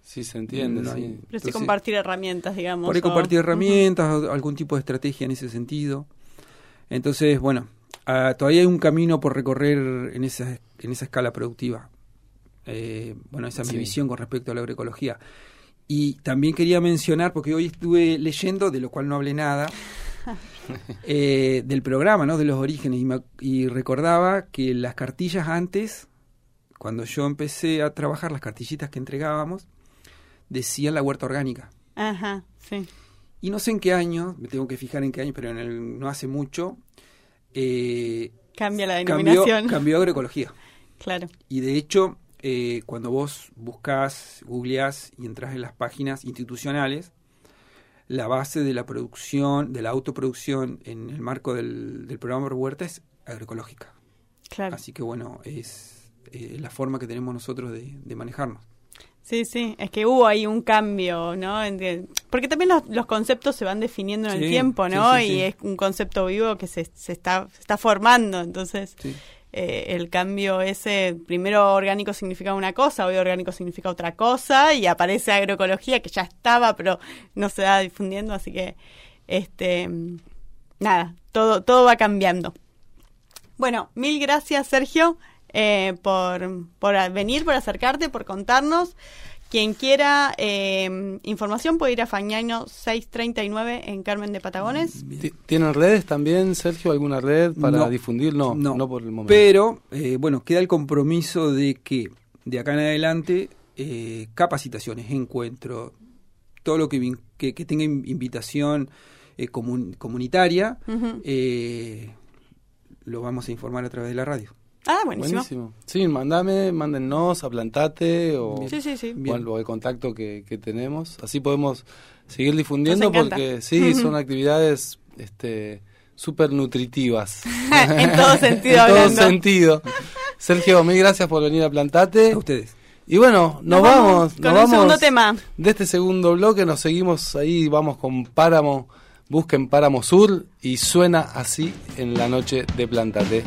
S3: Sí, se entiende,
S4: No hay-
S3: sí.
S2: Pero sí compartir herramientas, digamos.
S4: por ahí
S2: o-
S4: compartir herramientas, algún tipo de estrategia en ese sentido. Entonces, bueno, ah, todavía hay un camino por recorrer en esa, en esa escala productiva. Eh, bueno, esa es mi visión con respecto a la agroecología. Y también quería mencionar, porque hoy estuve leyendo, de lo cual no hablé nada, eh, del programa, ¿no? De los orígenes. Y, me- y recordaba que las cartillas antes, cuando yo empecé a trabajar, las cartillitas que entregábamos, decían la huerta orgánica.
S2: Ajá, sí.
S4: Y no sé en qué año, me tengo que fijar en qué año, pero en el, no hace mucho, eh,
S2: Cambia la denominación.
S4: cambió agroecología.
S2: Claro.
S4: Y de hecho, eh, cuando vos buscas, googleás y entras en las páginas institucionales, la base de la producción, de la autoproducción en el marco del, del programa por Huerta es agroecológica.
S2: Claro.
S4: Así que bueno, es eh, la forma que tenemos nosotros de, de manejarnos.
S2: Sí, sí, es que hubo ahí un cambio, ¿no? Porque también los, los conceptos se van definiendo en el tiempo, ¿no?
S4: sí, sí,
S2: y es un concepto vivo que se, se, está, se está formando, entonces eh, el cambio ese, primero orgánico significaba una cosa, hoy orgánico significa otra cosa, y aparece agroecología que ya estaba, pero no se va difundiendo, así que, este, nada, todo, todo va cambiando. Bueno, mil gracias, Sergio, eh, por, por venir, por acercarte, por contarnos. Quien quiera eh, información puede ir a Fañano 639 en Carmen de Patagones.
S3: Ti- ¿Tienen redes también, Sergio? ¿Alguna red para
S4: No.
S3: difundir? No, no,
S4: No.
S3: por el momento.
S4: Pero, eh, bueno, queda el compromiso de que de acá en adelante eh, capacitaciones, encuentros, todo lo que, vin- que, que tenga in- invitación eh, comun- comunitaria, eh, lo vamos a informar a través de la radio.
S2: Ah, buenísimo.
S3: Buenísimo. Sí, mandame, mándennos a Plantate o,
S2: Sí, sí, sí.
S3: o al, o al contacto que, que tenemos. Así podemos seguir difundiendo porque sí, son actividades este súper nutritivas.
S2: En todo sentido
S3: en todo
S2: hablando.
S3: sentido. Sergio, mil gracias por venir a Plantate.
S4: A ustedes.
S3: Y bueno, nos, vamos,
S2: con
S3: nos
S2: un
S3: vamos
S2: segundo tema.
S3: de este segundo bloque, nos seguimos ahí, vamos con Páramo
S10: Busquen Páramo Sur y suena así en la noche de Plantate.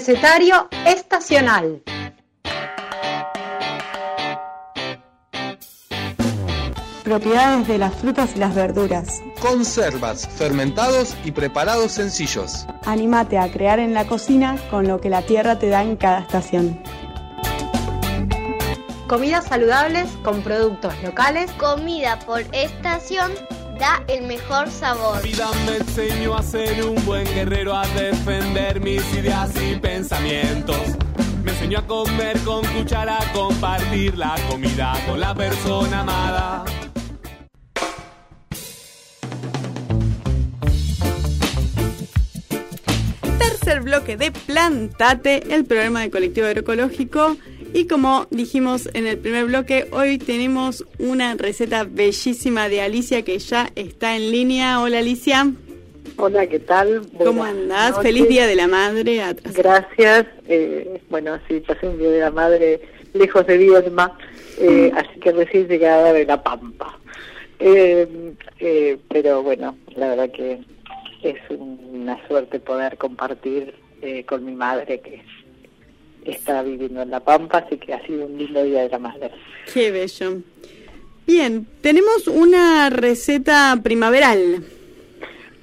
S11: Recetario estacional.
S12: Propiedades de las frutas y las verduras.
S13: Conservas, fermentados y preparados sencillos.
S12: Anímate a crear en la cocina con lo que la tierra te da en cada estación.
S11: Comidas saludables con productos locales.
S8: Comida por estación da el mejor sabor.
S14: vida me enseñó a ser un buen guerrero, a defender mis ideas y pensamientos. Me enseñó a comer con cuchara, a compartir la comida con la persona amada.
S2: Tercer bloque de Plantate, el programa de colectivo agroecológico. Y como dijimos en el primer bloque, hoy tenemos una receta bellísima de Alicia que ya está en línea. Hola Alicia.
S15: Hola, ¿qué tal?
S2: ¿Cómo andás?
S15: noches.
S2: Feliz Día de la Madre.
S15: Gracias. Eh, bueno, sí, pasé un día de la madre lejos de Viedma, eh, así que recién llegada de La Pampa. Eh, eh, pero bueno, la verdad que es una suerte poder compartir eh, con mi madre que está viviendo en La Pampa, así que ha sido un lindo día de la madre.
S2: Qué bello. Bien, tenemos una receta primaveral.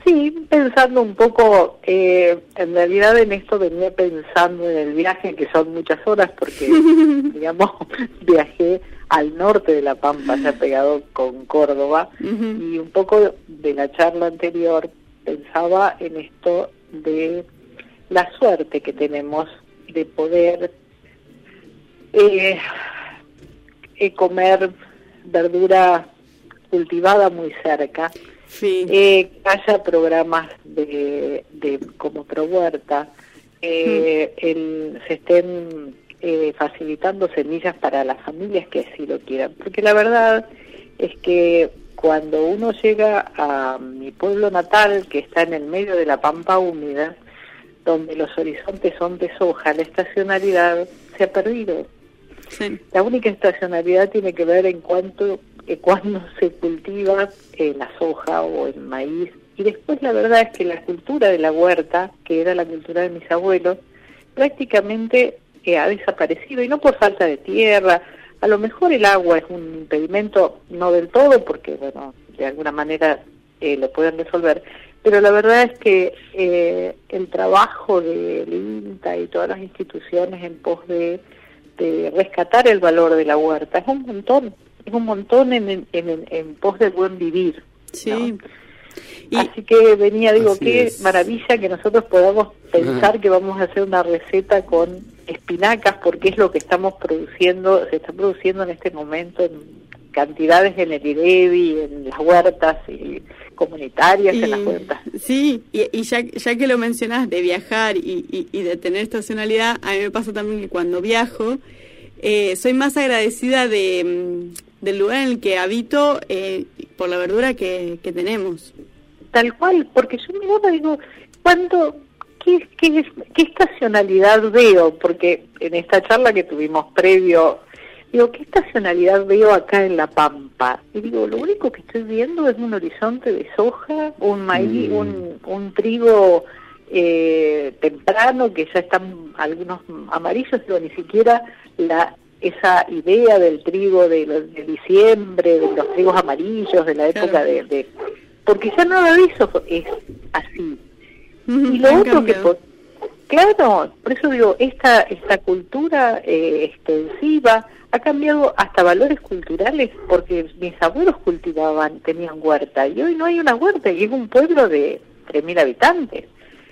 S15: Sí, pensando un poco, eh, en realidad en esto venía pensando en el viaje, que son muchas horas, porque, digamos, viajé al norte de La Pampa, ya pegado con Córdoba, y un poco de la charla anterior pensaba en esto de la suerte que tenemos de poder eh, eh, comer verdura cultivada muy cerca, eh, que haya programas de, de como Prohuerta, eh, el, se estén eh, facilitando semillas para las familias que así lo quieran. Porque la verdad es que cuando uno llega a mi pueblo natal, que está en el medio de la pampa húmeda, donde los horizontes son de soja, la estacionalidad se ha perdido. La única estacionalidad tiene que ver en cuanto eh, cuando se cultiva eh, la soja o el maíz. Y después la verdad es que la cultura de la huerta, que era la cultura de mis abuelos, prácticamente eh, ha desaparecido y no por falta de tierra. A lo mejor el agua es un impedimento, no del todo, porque bueno, de alguna manera eh, lo pueden resolver, pero la verdad es que eh, el trabajo del INTA y todas las instituciones en pos de, de rescatar el valor de la huerta es un montón, es un montón en, en, en, en pos del buen vivir.
S2: Sí.
S15: Así que venía, digo, qué
S3: es.
S15: maravilla que nosotros podamos pensar que vamos a hacer una receta con espinacas, porque es lo que estamos produciendo, se está produciendo en este momento en cantidades en el IREVI, en las huertas y comunitarias, en las huertas.
S2: Sí, y, y ya, ya que lo mencionás de viajar y, y- de tener estacionalidad, a mí me pasa también que cuando viajo, eh, soy más agradecida de, mm, del lugar en el que habito eh, por la verdura que, que tenemos.
S15: Tal cual, porque yo y digo, ¿cuándo, qué, qué, qué estacionalidad veo? Porque en esta charla que tuvimos previo, digo, ¿qué estacionalidad veo acá en La Pampa? Y digo, lo único que estoy viendo es un horizonte de soja, un maíz, un, un trigo eh, temprano, que ya están algunos amarillos, pero ni siquiera la esa idea del trigo de, diciembre, de los trigos amarillos, de la época de, de porque ya nada de eso es así. Y lo otro que, claro, por eso digo, esta, esta cultura eh, extensiva ha cambiado hasta valores culturales, porque mis abuelos cultivaban, tenían huerta, y hoy no hay una huerta, y es un pueblo de 3.000 habitantes,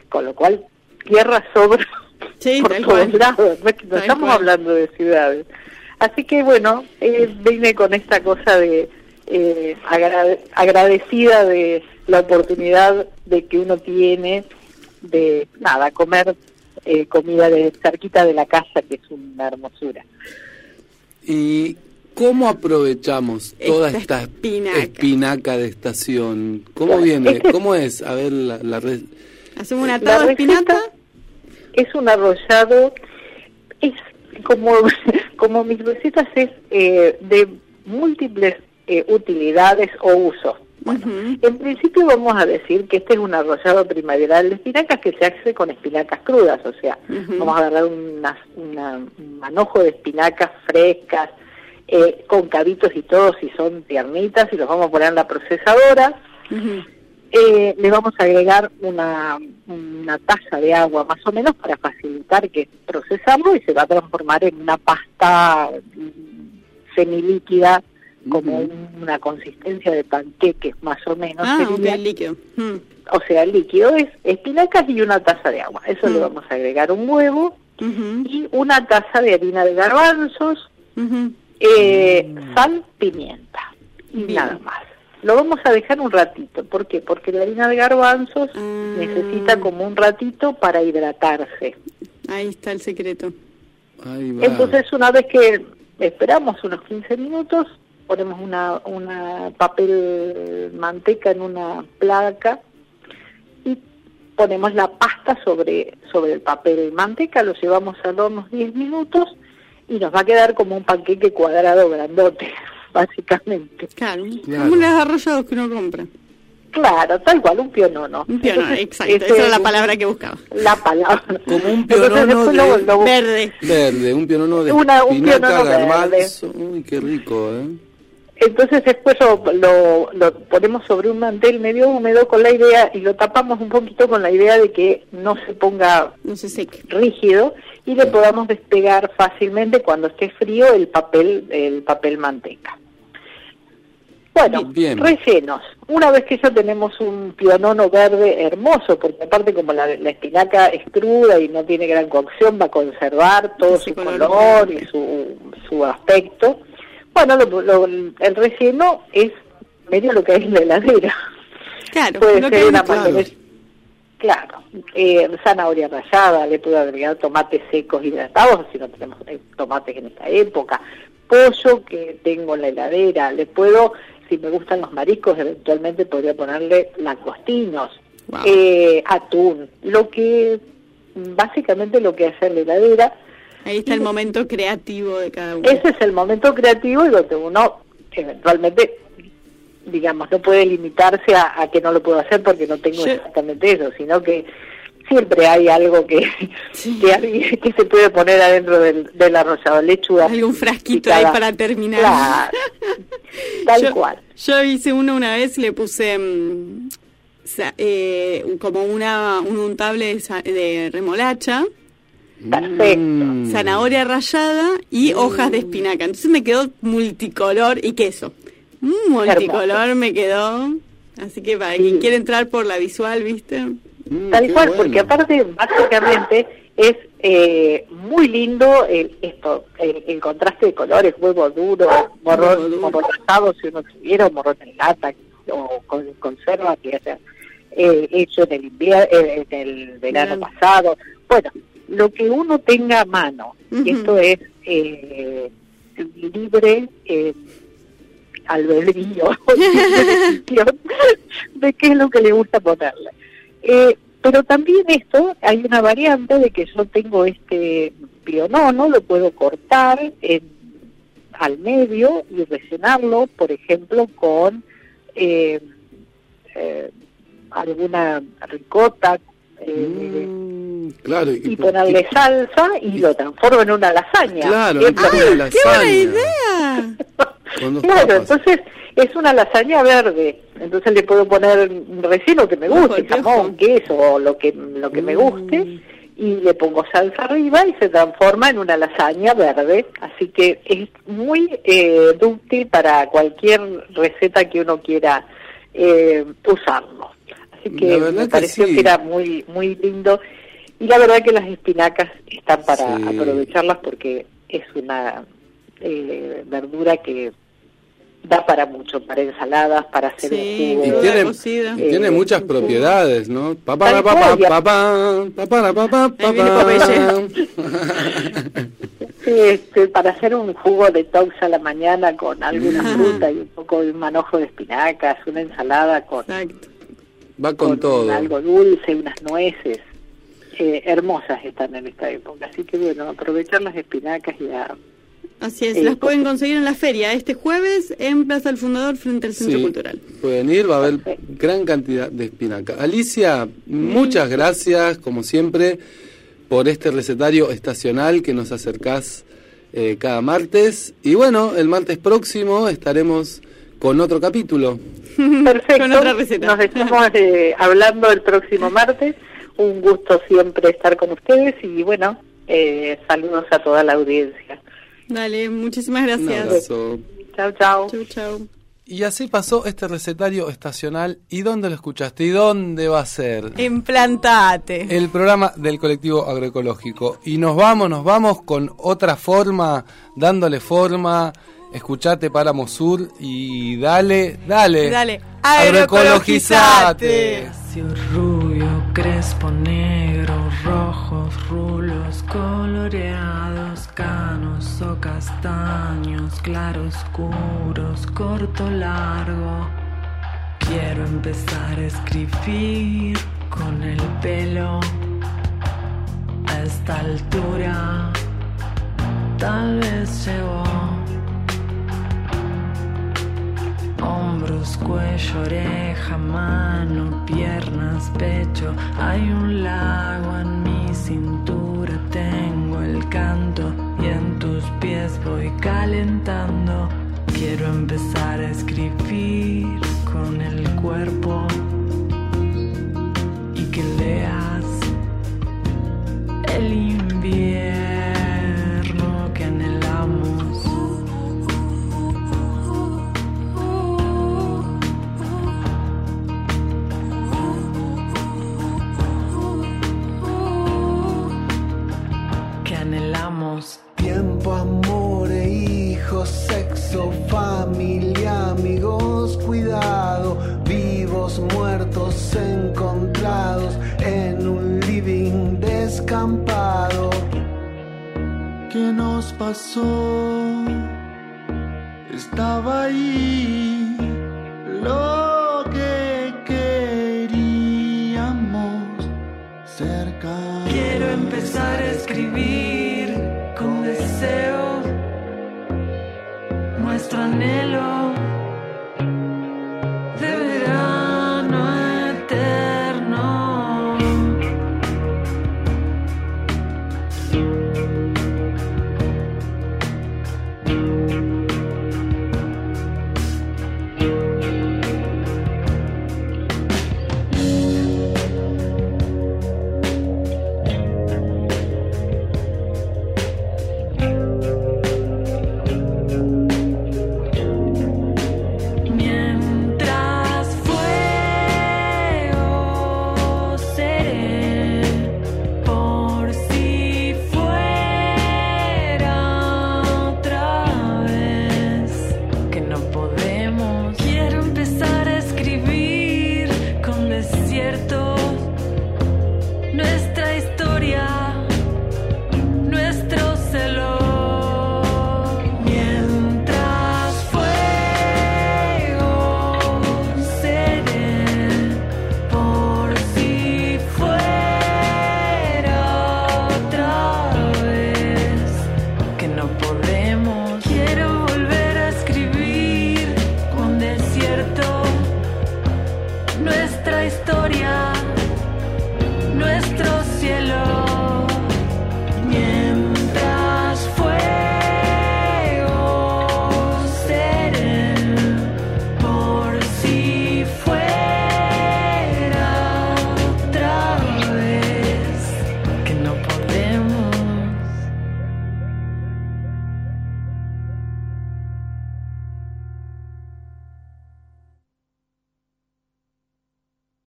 S15: con lo cual tierra sobra por todos lados, no, es que no estamos
S2: cual.
S15: hablando de ciudades. Así que bueno, eh, vine con esta cosa de eh, agrade- agradecida de la oportunidad de que uno tiene de nada comer eh, comida de cerquita de la casa que es una hermosura.
S3: ¿Y cómo aprovechamos toda
S2: Esta
S3: esta
S2: espinaca.
S3: espinaca de estación? ¿Cómo
S15: Bueno,
S3: viene?
S15: este-
S3: ¿Cómo es? A ver, la, la red.
S2: Hacemos un atado de espinaca.
S15: Es un arrollado, es como, como mis recetas es eh, de múltiples eh, utilidades o usos. Bueno, en principio vamos a decir que este es un arrollado primaveral de espinacas que se hace con espinacas crudas, o sea, vamos a agarrar unas- una- un manojo de espinacas frescas, eh, con cabitos y todo si son tiernitas, y los vamos a poner en la procesadora. Eh, le vamos a agregar una, una taza de agua más o menos para facilitar que procesarlo y se va a transformar en una pasta mm, semilíquida como un- una consistencia de panqueques más o menos.
S2: Ah,
S15: sería.
S2: ok, líquido. Mm.
S15: O sea, el líquido es espinacas y una taza de agua. Eso le vamos a agregar un huevo y una taza de harina de garbanzos, eh, sal, pimienta y nada más. Lo vamos a dejar un ratito. ¿Por qué? Porque la harina de garbanzos necesita como un ratito para hidratarse.
S2: Ahí está el secreto.
S3: Ahí va.
S15: Entonces, una vez que esperamos unos 15 minutos, ponemos una, una papel manteca en una placa y ponemos la pasta sobre, sobre el papel manteca, lo llevamos al horno unos 10 minutos y nos va a quedar como un panqueque cuadrado grandote, básicamente.
S2: Claro,
S15: Claro.
S2: como unos arrollados que uno compra.
S15: Claro, tal cual, un pionono.
S2: Un pionono,
S15: Entonces,
S2: exacto.
S15: ese
S2: Esa era la palabra que buscaba.
S15: La palabra.
S3: Como un pionono de...
S15: lo- lo-
S2: Verde.
S3: Verde, un pionono de
S15: Una- un pionono verde.
S3: Uy, qué rico, ¿eh?
S15: Entonces después lo, lo, lo ponemos sobre un mantel medio húmedo con la idea y lo tapamos un poquito con la idea de que no se ponga
S2: no se seque.
S15: rígido y le podamos despegar fácilmente cuando esté frío el papel el papel manteca. Bueno,
S3: Bien.
S15: rellenos. Una vez que ya tenemos un pionono verde hermoso, porque aparte como la, la espinaca es cruda y no tiene gran cocción, va a conservar todo su color y su, su aspecto. Bueno, lo- lo- el relleno es medio lo que hay en la heladera.
S2: Claro,
S15: Puede
S2: lo
S15: ser una mayonesa. Claro, eh, zanahoria rallada, le puedo agregar tomates secos hidratados, si no tenemos eh, tomates en esta época, pollo que tengo en la heladera, le puedo, si me gustan los mariscos, eventualmente podría ponerle langostinos, eh, atún, lo que, básicamente lo que hace en la heladera.
S2: Ahí está el momento creativo de cada uno.
S15: Ese es el momento creativo y donde uno eventualmente, digamos, no puede limitarse a, a que no lo puedo hacer porque no tengo exactamente eso, sino que siempre hay algo que, que, se puede poner adentro del, del arrollado, lechuga.
S2: Algún frasquito ahí para terminar.
S15: Claro, tal
S2: yo,
S15: cual.
S2: Yo hice uno una vez, le puse mm, eh, como una un untable de, de remolacha,
S15: Perfecto.
S2: zanahoria rallada y hojas de espinaca. Entonces me quedó multicolor y queso. Mm, multicolor me quedó. Así que para quien quiere entrar por la visual, ¿viste?
S15: Tal cual, porque aparte, básicamente, es eh, muy lindo el, esto, el, el contraste de colores, huevo duro, morrón, morrón asado, si uno tuviera, morrón en lata, o con conserva que haya eh, hecho en el, eh, en el verano pasado. Bueno, lo que uno tenga a mano, y esto es eh, libre eh, albedrío, de qué es lo que le gusta ponerle. Eh, pero también esto, hay una variante de que yo tengo este pionono, lo puedo cortar en, al medio y rellenarlo, por ejemplo, con eh, alguna ricota eh,
S3: Claro,
S15: y ponerle salsa y lo transformo en una lasaña.
S3: Claro,
S15: Es
S3: en una
S15: lo-
S3: lasaña. ¡Qué buena
S2: idea!
S15: Claro,
S3: papas.
S15: entonces es una lasaña verde. Entonces le puedo poner un relleno que me guste, jamón, queso o lo que lo que me guste y le pongo salsa arriba y se transforma en una lasaña verde. Así que es muy eh, dúctil para cualquier receta que uno quiera eh, usarlo. Así que me
S3: que
S15: pareció
S3: sí.
S15: que era muy muy lindo y la verdad que las espinacas están para
S3: Sí.
S15: aprovecharlas porque es una eh, verdura que da para mucho, para ensaladas, para hacer
S2: Sí,
S15: un jugo.
S3: tiene, y tiene
S15: Eh,
S3: muchas propiedades, ¿no? Papá, papá, papá, papá, papá, papá.
S15: Este, para hacer un jugo de tox a la mañana con alguna fruta y un poco de un manojo de espinacas, una ensalada con,
S3: Va con todo.
S15: algo dulce, unas nueces. Eh, hermosas están en esta época, así que bueno, aprovechar las espinacas y a
S2: Así es,
S15: Eh,
S2: las pueden conseguir en la feria este jueves en Plaza del Fundador frente al Centro
S3: Sí.
S2: Cultural.
S3: Pueden ir, va a haber gran cantidad de espinaca. Alicia, muchas gracias, como siempre, por este recetario estacional que nos acercás eh, cada martes. Y bueno, el martes próximo estaremos con otro capítulo.
S15: Perfecto.
S2: Con otra receta.
S15: Nos estamos eh, hablando el próximo martes. Un gusto siempre estar con ustedes y bueno, eh, saludos a toda la audiencia.
S2: Dale, muchísimas
S3: Un
S2: gracias.
S3: abrazo.
S15: Chao, chao.
S2: Chau, chau.
S3: Y así pasó este recetario estacional. ¿Y dónde lo escuchaste? ¿Y dónde va a ser?
S2: Implantate.
S3: El programa del colectivo agroecológico. Y nos vamos, nos vamos con otra forma, dándole forma. Escuchate Páramo Sur y dale, dale.
S2: Dale,
S3: agroecologizate.
S10: Rubio, crespo, negro, rojos, rulos, coloreados, canos o castaños, claroscuros, corto, largo. Quiero empezar a escribir con el pelo a esta altura. Tal vez llegó hombros, cuello, oreja, mano, piernas, pecho. Hay un lago en mi cintura, tengo el canto y en tus pies voy calentando. Quiero empezar a escribir con el cuerpo y que leas el invierno pasó. Estaba ahí